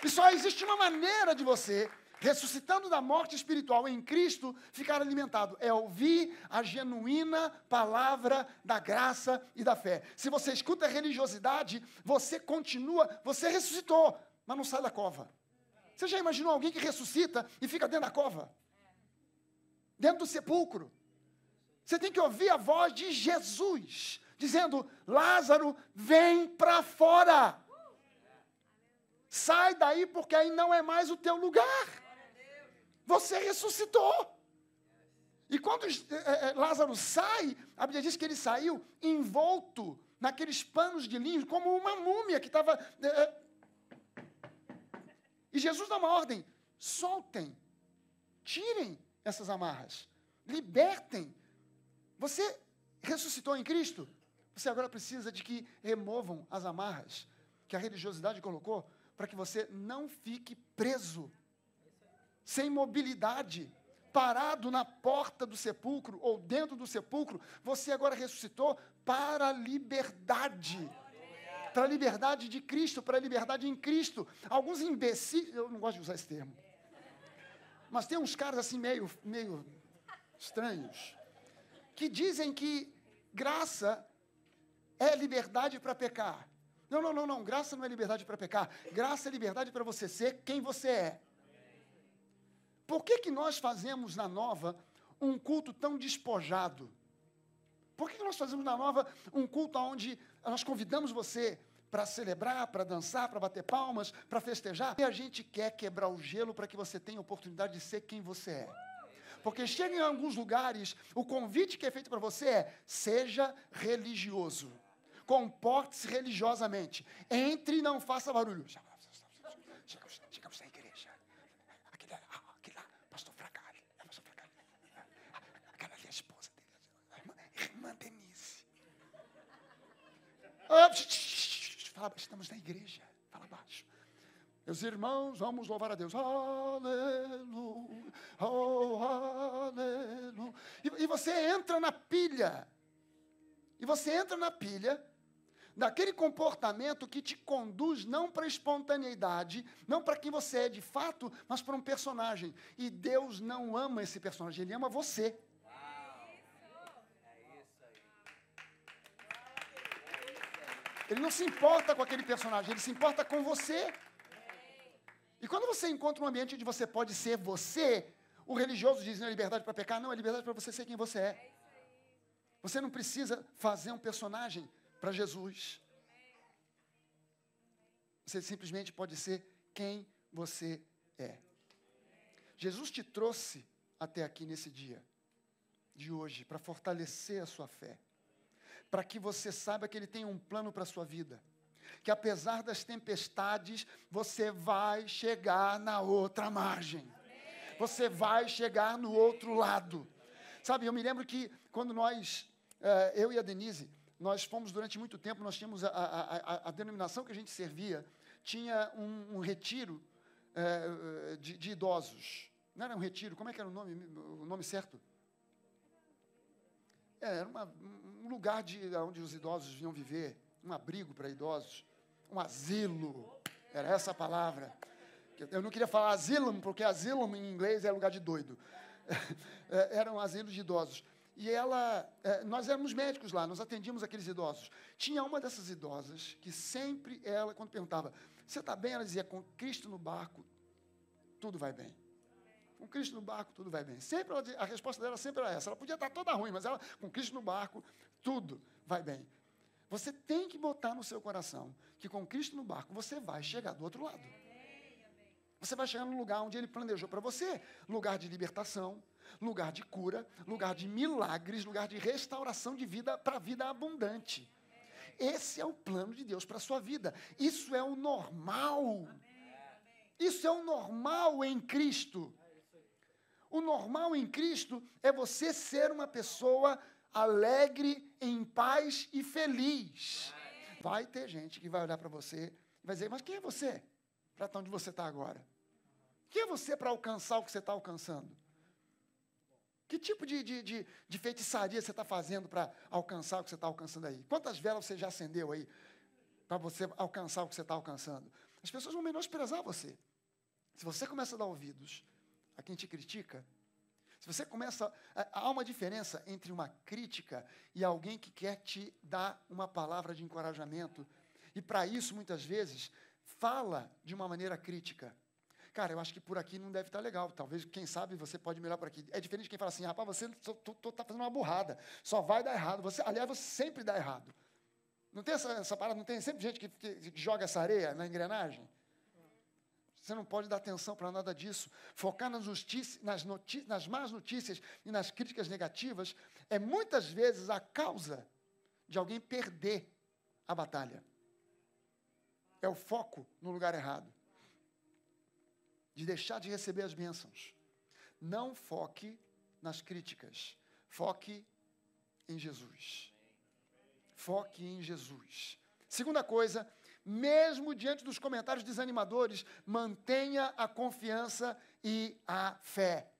E só existe uma maneira de você ressuscitando da morte espiritual em Cristo, ficar alimentado. É ouvir a genuína palavra da graça e da fé. Se você escuta a religiosidade, você continua, você ressuscitou, mas não sai da cova. Você já imaginou alguém que ressuscita e fica dentro da cova? Dentro do sepulcro. Você tem que ouvir a voz de Jesus, dizendo: Lázaro, vem para fora. Sai daí, porque aí não é mais o teu lugar. Você ressuscitou. E quando é, Lázaro sai, a Bíblia diz que ele saiu envolto naqueles panos de linho, como uma múmia que estava. É, e Jesus dá uma ordem: soltem, tirem essas amarras, libertem. Você ressuscitou em Cristo? Você agora precisa de que removam as amarras que a religiosidade colocou para que você não fique preso sem mobilidade, parado na porta do sepulcro ou dentro do sepulcro, você agora ressuscitou para a liberdade. Para a liberdade de Cristo, para a liberdade em Cristo. Alguns imbecis, eu não gosto de usar esse termo, mas tem uns caras assim meio, meio estranhos, que dizem que graça é liberdade para pecar. Não, não, não, não. Graça não é liberdade para pecar. Graça é liberdade para você ser quem você é. Por que, que nós fazemos na nova um culto tão despojado? Por que, que nós fazemos na nova um culto onde nós convidamos você para celebrar, para dançar, para bater palmas, para festejar? E a gente quer quebrar o gelo para que você tenha oportunidade de ser quem você é. Porque chega em alguns lugares, o convite que é feito para você é: seja religioso. Comporte-se religiosamente. Entre e não faça barulho. Fala, estamos na igreja. Fala baixo. Meus irmãos, vamos louvar a Deus. Aleluia. Oh, aleluia. E, e você entra na pilha. E você entra na pilha daquele comportamento que te conduz não para a espontaneidade, não para quem você é de fato, mas para um personagem. E Deus não ama esse personagem, Ele ama você. Ele não se importa com aquele personagem, ele se importa com você. E quando você encontra um ambiente onde você pode ser você, o religioso diz não é liberdade para pecar, não, é liberdade para você ser quem você é. Você não precisa fazer um personagem para Jesus. Você simplesmente pode ser quem você é. Jesus te trouxe até aqui nesse dia de hoje para fortalecer a sua fé para que você saiba que Ele tem um plano para a sua vida. Que apesar das tempestades, você vai chegar na outra margem. Você vai chegar no outro lado. Sabe, eu me lembro que quando nós, eh, eu e a Denise, nós fomos durante muito tempo, nós tínhamos a, a, a, a denominação que a gente servia, tinha um, um retiro é, de, de, idosos. Não era um retiro, como é que era o nome, o nome certo? É, era uma, um lugar de, onde os idosos vinham viver, um abrigo para idosos, um asilo, era essa a palavra. Eu não queria falar asylum, porque asylum em inglês é lugar de doido. É, era um asilo de idosos. E ela, é, nós éramos médicos lá, nós atendíamos aqueles idosos. Tinha uma dessas idosas que sempre ela, quando perguntava, você está bem? Ela dizia, com Cristo no barco, tudo vai bem. Com Cristo no barco, tudo vai bem. Sempre ela, a resposta dela sempre era essa. Ela podia estar toda ruim, mas ela, com Cristo no barco, tudo vai bem. Você tem que botar no seu coração que com Cristo no barco você vai chegar do outro lado. Você vai chegar no lugar onde Ele planejou para você lugar de libertação, lugar de cura, lugar de milagres, lugar de restauração de vida para vida abundante. esse é o plano de Deus para a sua vida. Isso é o normal. Isso é o normal em Cristo. O normal em Cristo é você ser uma pessoa alegre, em paz e feliz. Vai ter gente que vai olhar para você e vai dizer: Mas quem é você para onde você está agora? Quem é você para alcançar o que você está alcançando? Que tipo de, de, de, de feitiçaria você está fazendo para alcançar o que você está alcançando aí? Quantas velas você já acendeu aí para você alcançar o que você está alcançando? As pessoas vão menosprezar você. Se você começa a dar ouvidos a quem te critica, se você começa. Há uma diferença entre uma crítica e alguém que quer te dar uma palavra de encorajamento. E para isso, muitas vezes, fala de uma maneira crítica. Cara, eu acho que por aqui não deve estar tá legal. Talvez, quem sabe, você pode melhorar por aqui. É diferente de quem fala assim, rapaz, você está fazendo uma burrada. Só vai dar errado. Você, aliás, você sempre dá errado. Não tem essa, essa parada, não tem sempre gente que, que, que joga essa areia na engrenagem? Você não pode dar atenção para nada disso. Focar nas, nas, nas más notícias e nas críticas negativas é muitas vezes a causa de alguém perder a batalha. É o foco no lugar errado. De deixar de receber as bênçãos. Não foque nas críticas. Foque em Jesus. Foque em Jesus. Segunda coisa, mesmo diante dos comentários desanimadores, mantenha a confiança e a fé.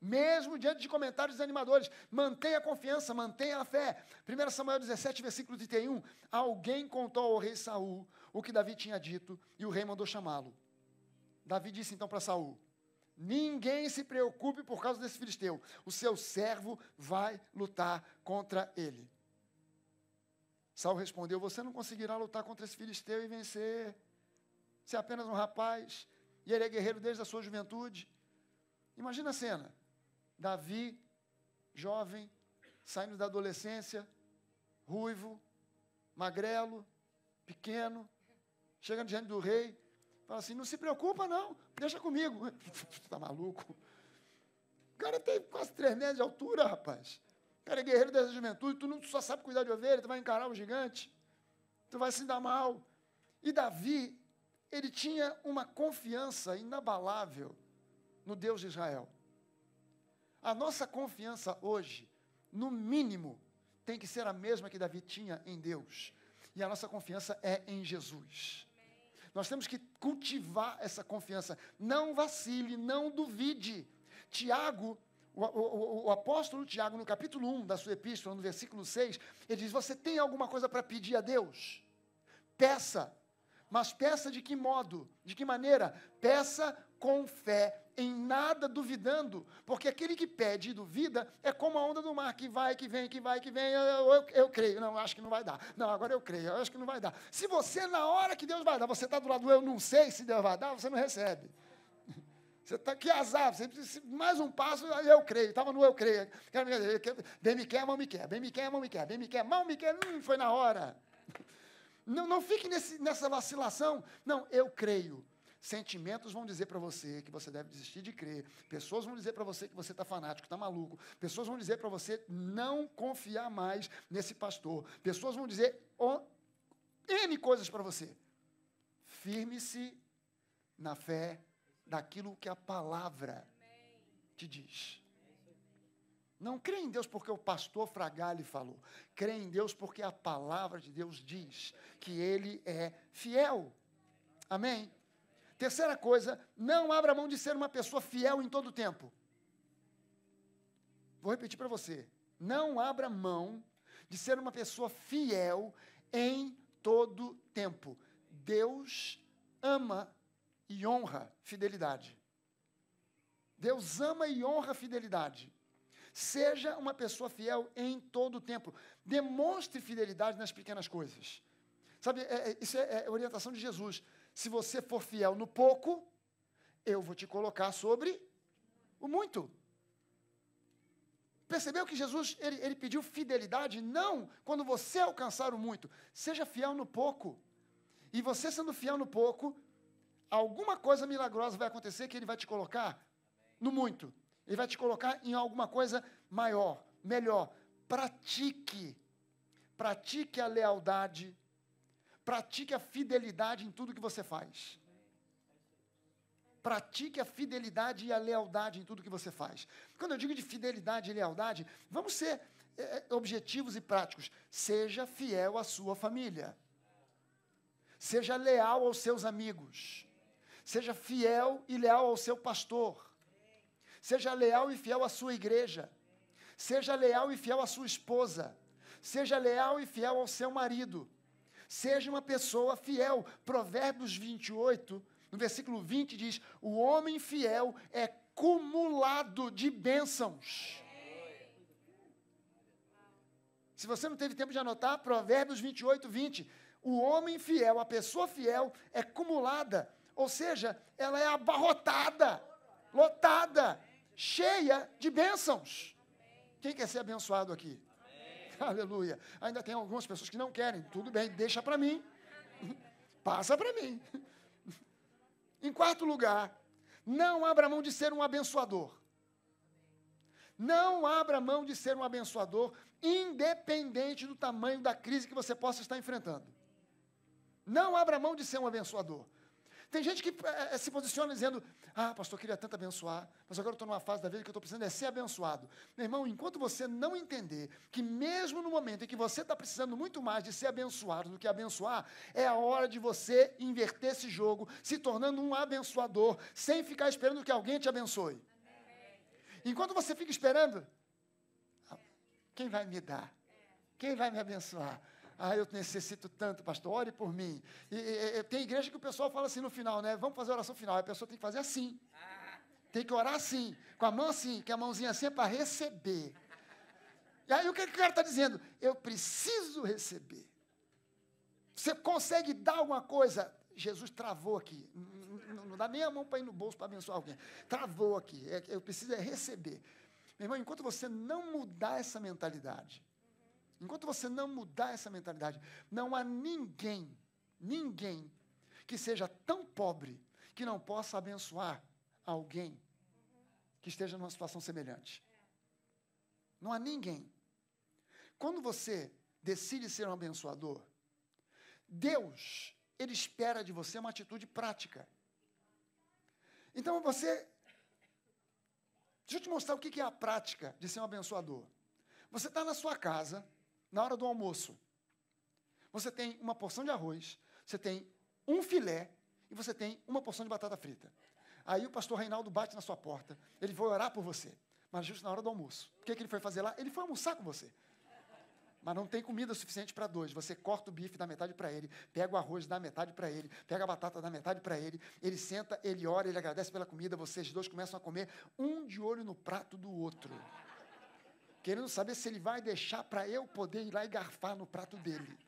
Mesmo diante de comentários desanimadores, mantenha a confiança, mantenha a fé. 1 Samuel 17, versículo 31. Alguém contou ao rei Saul o que Davi tinha dito e o rei mandou chamá-lo. Davi disse então para Saul: Ninguém se preocupe por causa desse filisteu. O seu servo vai lutar contra ele. Saul respondeu: Você não conseguirá lutar contra esse filisteu e vencer. Você é apenas um rapaz, e ele é guerreiro desde a sua juventude. Imagina a cena: Davi, jovem, saindo da adolescência, ruivo, magrelo, pequeno, chegando diante do rei, fala assim: Não se preocupa, não, deixa comigo. Está maluco? O cara tem quase três metros de altura, rapaz cara é guerreiro dessa juventude, tu não só sabe cuidar de ovelha, tu vai encarar o gigante, tu vai se dar mal. E Davi, ele tinha uma confiança inabalável no Deus de Israel. A nossa confiança hoje, no mínimo, tem que ser a mesma que Davi tinha em Deus. E a nossa confiança é em Jesus. Nós temos que cultivar essa confiança. Não vacile, não duvide. Tiago o, o, o, apóstolo Tiago, no capítulo 1 da sua epístola, no versículo 6, ele diz: Você tem alguma coisa para pedir a Deus? Peça. Mas peça de que modo? De que maneira? Peça com fé, em nada duvidando, porque aquele que pede e duvida é como a onda do mar, que vai, que vem, que vai, que vem, eu, eu, eu creio, não, acho que não vai dar, não, agora eu creio, eu acho que não vai dar. Se você, na hora que Deus vai dar, você está do lado do eu não sei se Deus vai dar, você não recebe. Você está que azar, você precisa, mais um passo, eu creio, estava no eu creio. Bem me quer, mal me quer, bem me quer, mal me quer, bem me quer, mal me quer, hum, foi na hora. Não, não fique nesse, nessa vacilação. Não, eu creio. Sentimentos vão dizer para você que você deve desistir de crer. Pessoas vão dizer para você que você está fanático, está maluco. Pessoas vão dizer para você não confiar mais nesse pastor. Pessoas vão dizer oh, N coisas para você. Firme-se na fé daquilo que a palavra te diz. Não crê em Deus porque o pastor Fragale falou. Crê em Deus porque a palavra de Deus diz que ele é fiel. Amém? Terceira coisa, não abra mão de ser uma pessoa fiel em todo o tempo. Vou repetir para você. Não abra mão de ser uma pessoa fiel em todo tempo. Deus ama e honra fidelidade. Deus ama e honra fidelidade. Seja uma pessoa fiel em todo o tempo. Demonstre fidelidade nas pequenas coisas. Sabe, é, é, isso é, é orientação de Jesus. Se você for fiel no pouco, eu vou te colocar sobre o muito. Percebeu que Jesus ele, ele pediu fidelidade? Não quando você alcançar o muito. Seja fiel no pouco. E você sendo fiel no pouco, alguma coisa milagrosa vai acontecer que ele vai te colocar no muito. Ele vai te colocar em alguma coisa maior, melhor. Pratique. pratique a lealdade, pratique a fidelidade em tudo que você faz. Pratique a fidelidade e a lealdade em tudo que você faz. Quando eu digo de fidelidade e lealdade, vamos ser é, objetivos e práticos. Seja fiel à sua família. Seja leal aos seus amigos. Seja fiel e leal ao seu pastor. Seja leal e fiel à sua igreja. Seja leal e fiel à sua esposa. Seja leal e fiel ao seu marido. Seja uma pessoa fiel. Provérbios 28, no versículo 20, diz: O homem fiel é cumulado de bênçãos. Se você não teve tempo de anotar, Provérbios 28, 20. O homem fiel, a pessoa fiel, é cumulada, ou seja, ela é abarrotada, lotada, cheia de bênçãos. Quem quer ser abençoado aqui? Aleluia. Ainda tem algumas pessoas que não querem. Tudo bem, deixa para mim. Passa para mim. Em quarto lugar, não abra mão de ser um abençoador. Não abra mão de ser um abençoador, independente do tamanho da crise que você possa estar enfrentando. Não abra mão de ser um abençoador. Tem gente que é, se posiciona dizendo: Ah, pastor, eu queria tanto abençoar, mas agora eu estou numa fase da vida que eu estou precisando é ser abençoado. Meu irmão, enquanto você não entender que, mesmo no momento em que você está precisando muito mais de ser abençoado do que abençoar, é a hora de você inverter esse jogo, se tornando um abençoador, sem ficar esperando que alguém te abençoe. Enquanto você fica esperando, quem vai me dar? Quem vai me abençoar? Ah, eu necessito tanto, pastor, ore por mim. E, e, e, tem igreja que o pessoal fala assim no final, né? Vamos fazer a oração final. A pessoa tem que fazer assim. Tem que orar assim, com a mão assim, que a mãozinha assim é para receber. E aí o que, que o cara está dizendo? Eu preciso receber. Você consegue dar alguma coisa? Jesus travou aqui. Não, não dá nem a mão para ir no bolso para abençoar alguém. Travou aqui. É, eu preciso é receber. Meu irmão, enquanto você não mudar essa mentalidade, Enquanto você não mudar essa mentalidade, não há ninguém, ninguém que seja tão pobre que não possa abençoar alguém que esteja numa situação semelhante. Não há ninguém. Quando você decide ser um abençoador, Deus, Ele espera de você uma atitude prática. Então você. Deixa eu te mostrar o que é a prática de ser um abençoador. Você está na sua casa, na hora do almoço, você tem uma porção de arroz, você tem um filé e você tem uma porção de batata frita. Aí o pastor Reinaldo bate na sua porta, ele foi orar por você, mas justo na hora do almoço. O que, que ele foi fazer lá? Ele foi almoçar com você. Mas não tem comida suficiente para dois. Você corta o bife, dá metade para ele, pega o arroz, dá metade para ele, pega a batata, dá metade para ele. Ele senta, ele ora, ele agradece pela comida. Vocês dois começam a comer, um de olho no prato do outro querendo saber se ele vai deixar para eu poder ir lá e garfar no prato dele.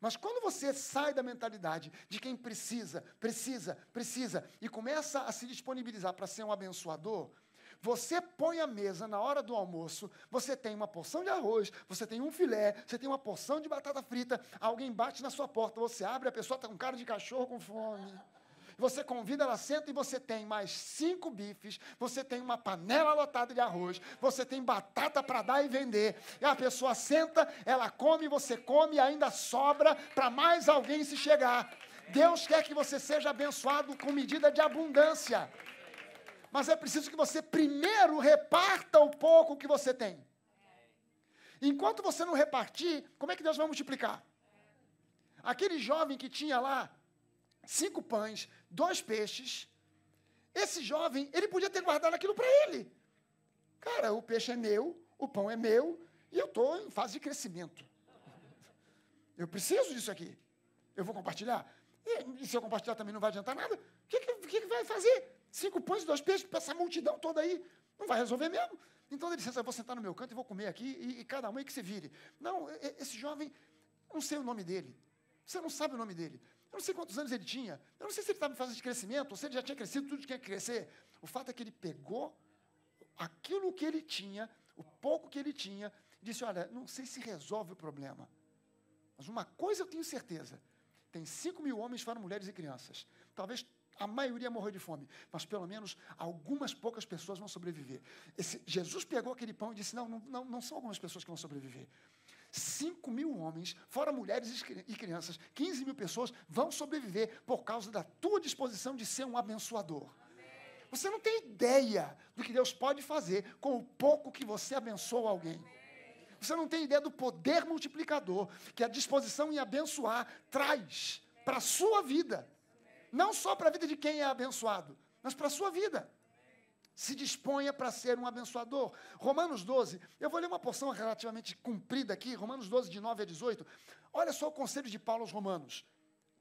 Mas quando você sai da mentalidade de quem precisa, precisa, precisa, e começa a se disponibilizar para ser um abençoador, você põe a mesa na hora do almoço, você tem uma porção de arroz, você tem um filé, você tem uma porção de batata frita, alguém bate na sua porta, você abre, a pessoa está com cara de cachorro com fome. Você convida, ela senta e você tem mais cinco bifes, você tem uma panela lotada de arroz, você tem batata para dar e vender. E a pessoa senta, ela come, você come e ainda sobra para mais alguém se chegar. Deus quer que você seja abençoado com medida de abundância. Mas é preciso que você primeiro reparta o pouco que você tem. Enquanto você não repartir, como é que Deus vai multiplicar? Aquele jovem que tinha lá cinco pães, dois peixes. Esse jovem, ele podia ter guardado aquilo para ele. Cara, o peixe é meu, o pão é meu, e eu estou em fase de crescimento. Eu preciso disso aqui. Eu vou compartilhar. E, se eu compartilhar também não vai adiantar nada. O que, que, que vai fazer? Cinco pães e dois peixes para essa multidão toda aí. Não vai resolver mesmo. Então ele disse: eu vou sentar no meu canto e vou comer aqui, e, e cada um aí que se vire. Não, esse jovem, não sei o nome dele. Você não sabe o nome dele. Eu não sei quantos anos ele tinha. Eu não sei se ele estava em fase de crescimento, ou se ele já tinha crescido tudo que tinha que crescer. O fato é que ele pegou aquilo que ele tinha, o pouco que ele tinha, e disse: Olha, não sei se resolve o problema. Mas uma coisa eu tenho certeza: tem 5 mil homens, fora mulheres e crianças. Talvez a maioria morreu de fome, mas pelo menos algumas poucas pessoas vão sobreviver. Esse, Jesus pegou aquele pão e disse: não, não, não são algumas pessoas que vão sobreviver. 5 mil homens, fora mulheres e crianças, 15 mil pessoas vão sobreviver por causa da tua disposição de ser um abençoador. Você não tem ideia do que Deus pode fazer com o pouco que você abençoa alguém. Você não tem ideia do poder multiplicador que a disposição em abençoar traz para a sua vida. Não só para a vida de quem é abençoado, mas para a sua vida. Se disponha para ser um abençoador. Romanos 12, eu vou ler uma porção relativamente comprida aqui, Romanos 12, de 9 a 18. Olha só o conselho de Paulo aos Romanos.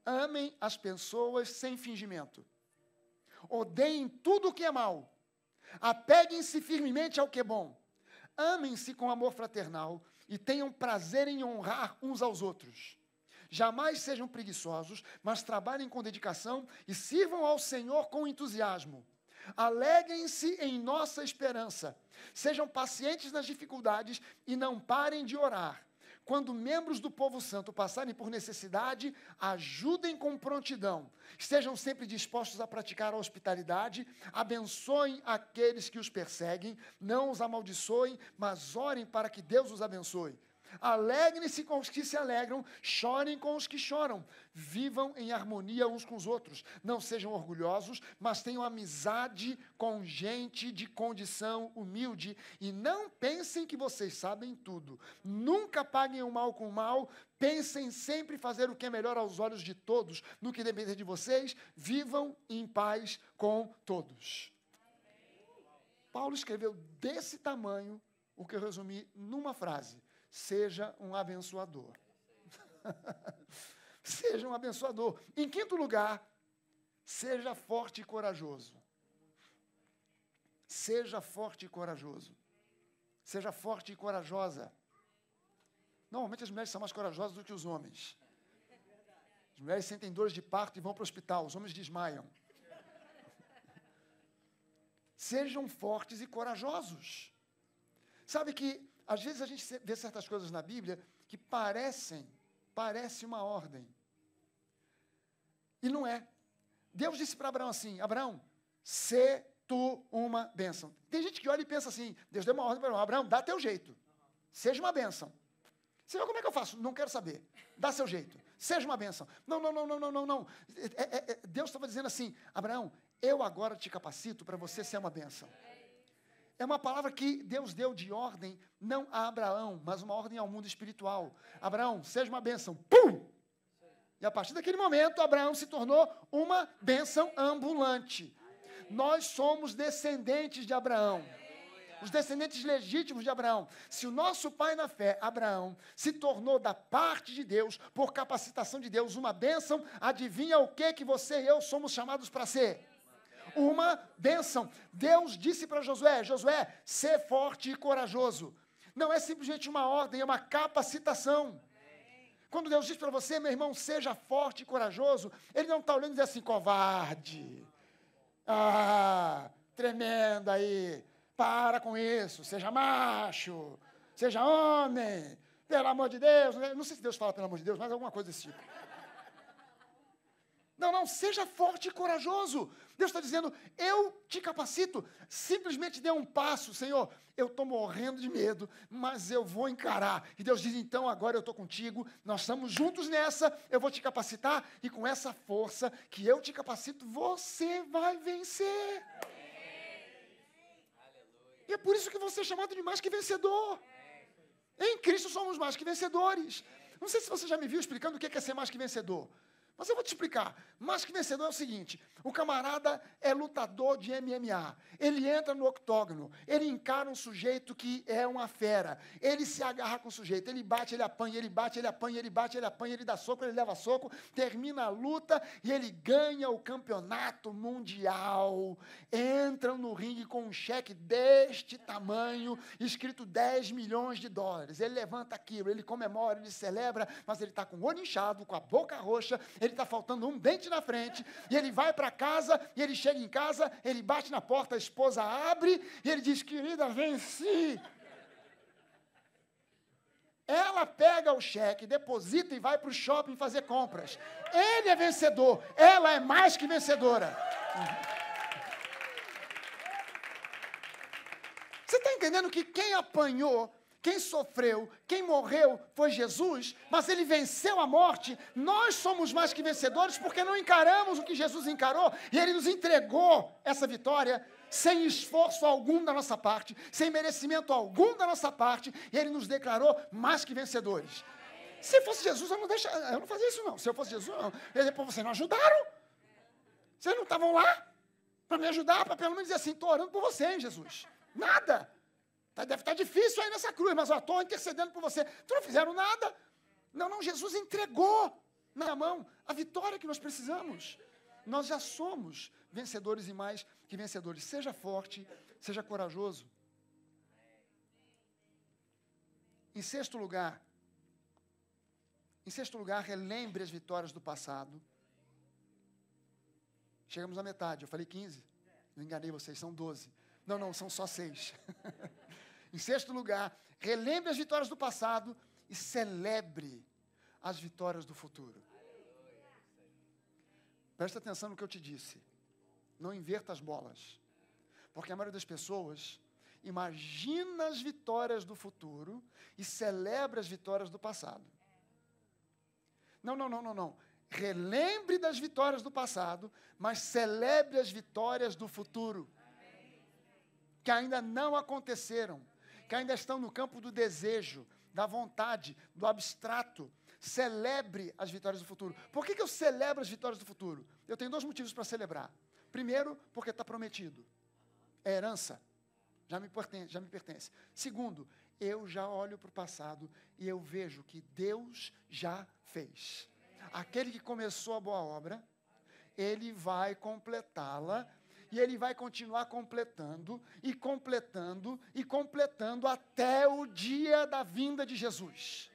Amem as pessoas sem fingimento. Odeiem tudo o que é mal. Apeguem-se firmemente ao que é bom. Amem-se com amor fraternal e tenham prazer em honrar uns aos outros. Jamais sejam preguiçosos, mas trabalhem com dedicação e sirvam ao Senhor com entusiasmo. Alegrem-se em nossa esperança. Sejam pacientes nas dificuldades e não parem de orar. Quando membros do povo santo passarem por necessidade, ajudem com prontidão. Estejam sempre dispostos a praticar a hospitalidade, abençoem aqueles que os perseguem, não os amaldiçoem, mas orem para que Deus os abençoe. Alegrem-se com os que se alegram, chorem com os que choram. Vivam em harmonia uns com os outros. Não sejam orgulhosos, mas tenham amizade com gente de condição humilde. E não pensem que vocês sabem tudo. Nunca paguem o mal com o mal. Pensem sempre fazer o que é melhor aos olhos de todos. No que depender de vocês, vivam em paz com todos. Paulo escreveu desse tamanho o que eu resumi numa frase seja um abençoador. seja um abençoador. Em quinto lugar, seja forte e corajoso. Seja forte e corajoso. Seja forte e corajosa. Normalmente as mulheres são mais corajosas do que os homens. As mulheres sentem dores de parto e vão para o hospital, os homens desmaiam. Sejam fortes e corajosos. Sabe que às vezes a gente vê certas coisas na Bíblia que parecem, parece uma ordem. E não é. Deus disse para Abraão assim: Abraão, se tu uma bênção. Tem gente que olha e pensa assim: Deus deu uma ordem para Abraão, Abraão, dá teu jeito. Seja uma bênção. Você vê como é que eu faço? Não quero saber. Dá seu jeito. Seja uma bênção. Não, não, não, não, não, não, não. É, é, é, Deus estava dizendo assim: Abraão, eu agora te capacito para você ser uma bênção. É uma palavra que Deus deu de ordem, não a Abraão, mas uma ordem ao mundo espiritual. Abraão, seja uma bênção. Pum! E a partir daquele momento, Abraão se tornou uma bênção ambulante. Nós somos descendentes de Abraão. Os descendentes legítimos de Abraão. Se o nosso pai na fé, Abraão, se tornou da parte de Deus, por capacitação de Deus, uma bênção, adivinha o que que você e eu somos chamados para ser? Uma bênção. Deus disse para Josué: Josué, ser forte e corajoso. Não é simplesmente uma ordem, é uma capacitação. Quando Deus diz para você, meu irmão, seja forte e corajoso, Ele não está olhando e diz assim, covarde. Ah, tremendo aí. Para com isso. Seja macho. Seja homem. Pelo amor de Deus. Não sei se Deus fala pelo amor de Deus, mas alguma coisa desse tipo. Não, não, seja forte e corajoso. Deus está dizendo, eu te capacito. Simplesmente dê um passo, Senhor. Eu estou morrendo de medo, mas eu vou encarar. E Deus diz, então agora eu estou contigo, nós estamos juntos nessa, eu vou te capacitar, e com essa força que eu te capacito, você vai vencer. E é por isso que você é chamado de mais que vencedor. Em Cristo somos mais que vencedores. Não sei se você já me viu explicando o que é ser mais que vencedor. Mas eu vou te explicar. Mais que vencedor é o seguinte: o camarada é lutador de MMA. Ele entra no octógono, ele encara um sujeito que é uma fera. Ele se agarra com o sujeito, ele bate, ele apanha, ele bate, ele apanha, ele bate, ele apanha, ele dá soco, ele leva soco, termina a luta e ele ganha o campeonato mundial. Entram no ringue com um cheque deste tamanho, escrito 10 milhões de dólares. Ele levanta aquilo, ele comemora, ele celebra, mas ele está com o olho inchado, com a boca roxa ele está faltando um dente na frente, e ele vai para casa, e ele chega em casa, ele bate na porta, a esposa abre, e ele diz: Querida, venci. Ela pega o cheque, deposita e vai para o shopping fazer compras. Ele é vencedor, ela é mais que vencedora. Você está entendendo que quem apanhou quem sofreu, quem morreu foi Jesus, mas ele venceu a morte. Nós somos mais que vencedores porque não encaramos o que Jesus encarou e ele nos entregou essa vitória sem esforço algum da nossa parte, sem merecimento algum da nossa parte, e ele nos declarou mais que vencedores. Se fosse Jesus, eu não, deixa, eu não fazia isso, não. Se eu fosse Jesus, não. Eu depois vocês não ajudaram? Vocês não estavam lá para me ajudar, para pelo menos dizer assim, estou orando por você, hein, Jesus. Nada. Tá, deve estar tá difícil aí nessa cruz, mas eu estou intercedendo por você. Tu não fizeram nada. Não, não, Jesus entregou na mão a vitória que nós precisamos. Nós já somos vencedores e mais que vencedores. Seja forte, seja corajoso. Em sexto lugar, em sexto lugar, relembre as vitórias do passado. Chegamos à metade, eu falei 15. Não enganei vocês, são 12. Não, não, são só seis. em sexto lugar, relembre as vitórias do passado e celebre as vitórias do futuro. Presta atenção no que eu te disse. Não inverta as bolas. Porque a maioria das pessoas imagina as vitórias do futuro e celebra as vitórias do passado. Não, não, não, não, não. Relembre das vitórias do passado, mas celebre as vitórias do futuro. Que ainda não aconteceram, que ainda estão no campo do desejo, da vontade, do abstrato. Celebre as vitórias do futuro. Por que, que eu celebro as vitórias do futuro? Eu tenho dois motivos para celebrar. Primeiro, porque está prometido. É herança. Já me, pertence, já me pertence. Segundo, eu já olho para o passado e eu vejo que Deus já fez. Aquele que começou a boa obra, ele vai completá-la e ele vai continuar completando e completando e completando até o dia da vinda de Jesus.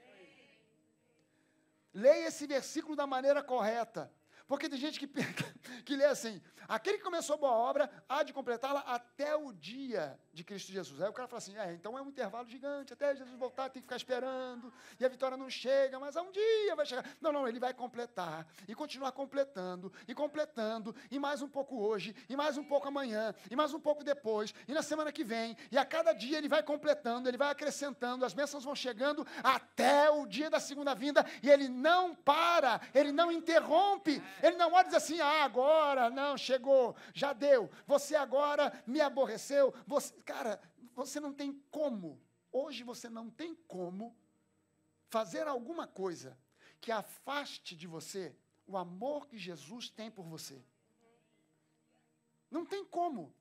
Leia esse versículo da maneira correta. Porque tem gente que, que lê assim: aquele que começou boa obra há de completá-la até o dia de Cristo Jesus. Aí o cara fala assim: é, então é um intervalo gigante, até Jesus voltar, tem que ficar esperando, e a vitória não chega, mas um dia vai chegar. Não, não, ele vai completar, e continuar completando, e completando, e mais um pouco hoje, e mais um pouco amanhã, e mais um pouco depois, e na semana que vem, e a cada dia ele vai completando, ele vai acrescentando, as bênçãos vão chegando até o dia da segunda vinda, e ele não para, ele não interrompe. Ele não olha e diz assim: ah, agora, não, chegou, já deu. Você agora me aborreceu. Você, cara, você não tem como, hoje você não tem como fazer alguma coisa que afaste de você o amor que Jesus tem por você. Não tem como.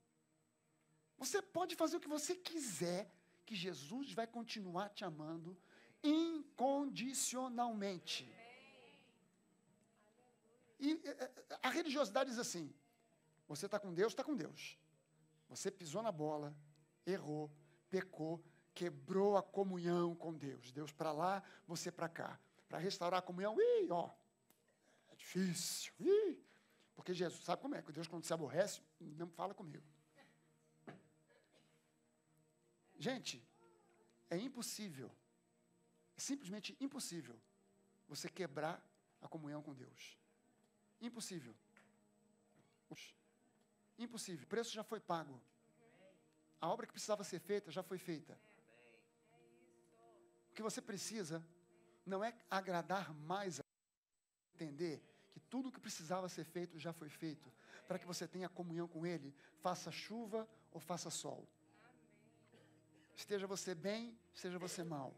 Você pode fazer o que você quiser, que Jesus vai continuar te amando incondicionalmente. E é, é, a religiosidade diz assim: você está com Deus, está com Deus. Você pisou na bola, errou, pecou, quebrou a comunhão com Deus. Deus para lá, você para cá. Para restaurar a comunhão, ih, ó, é difícil. Ih, porque Jesus, sabe como é? Que Deus, quando se aborrece, não fala comigo. Gente, é impossível, é simplesmente impossível você quebrar a comunhão com Deus. Impossível. Impossível. O preço já foi pago. A obra que precisava ser feita já foi feita. O que você precisa não é agradar mais a entender que tudo o que precisava ser feito já foi feito, para que você tenha comunhão com Ele, faça chuva ou faça sol. Esteja você bem, esteja você mal.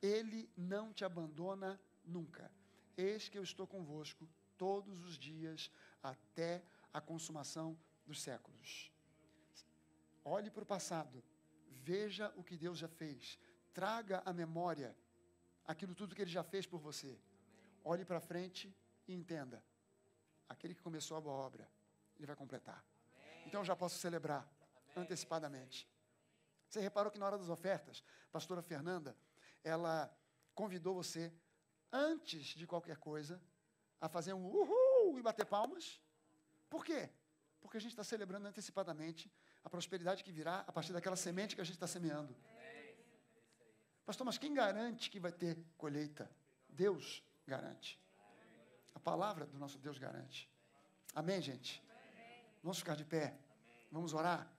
Ele não te abandona nunca. Eis que eu estou convosco todos os dias até a consumação dos séculos. Olhe para o passado, veja o que Deus já fez, traga à memória aquilo tudo que Ele já fez por você. Olhe para frente e entenda: aquele que começou a boa obra, Ele vai completar. Então já posso celebrar antecipadamente. Você reparou que na hora das ofertas, a pastora Fernanda, ela convidou você, antes de qualquer coisa, a fazer um uhul e bater palmas. Por quê? Porque a gente está celebrando antecipadamente a prosperidade que virá a partir daquela semente que a gente está semeando. Pastor, mas quem garante que vai ter colheita? Deus garante. A palavra do nosso Deus garante. Amém, gente? Vamos ficar de pé. Vamos orar.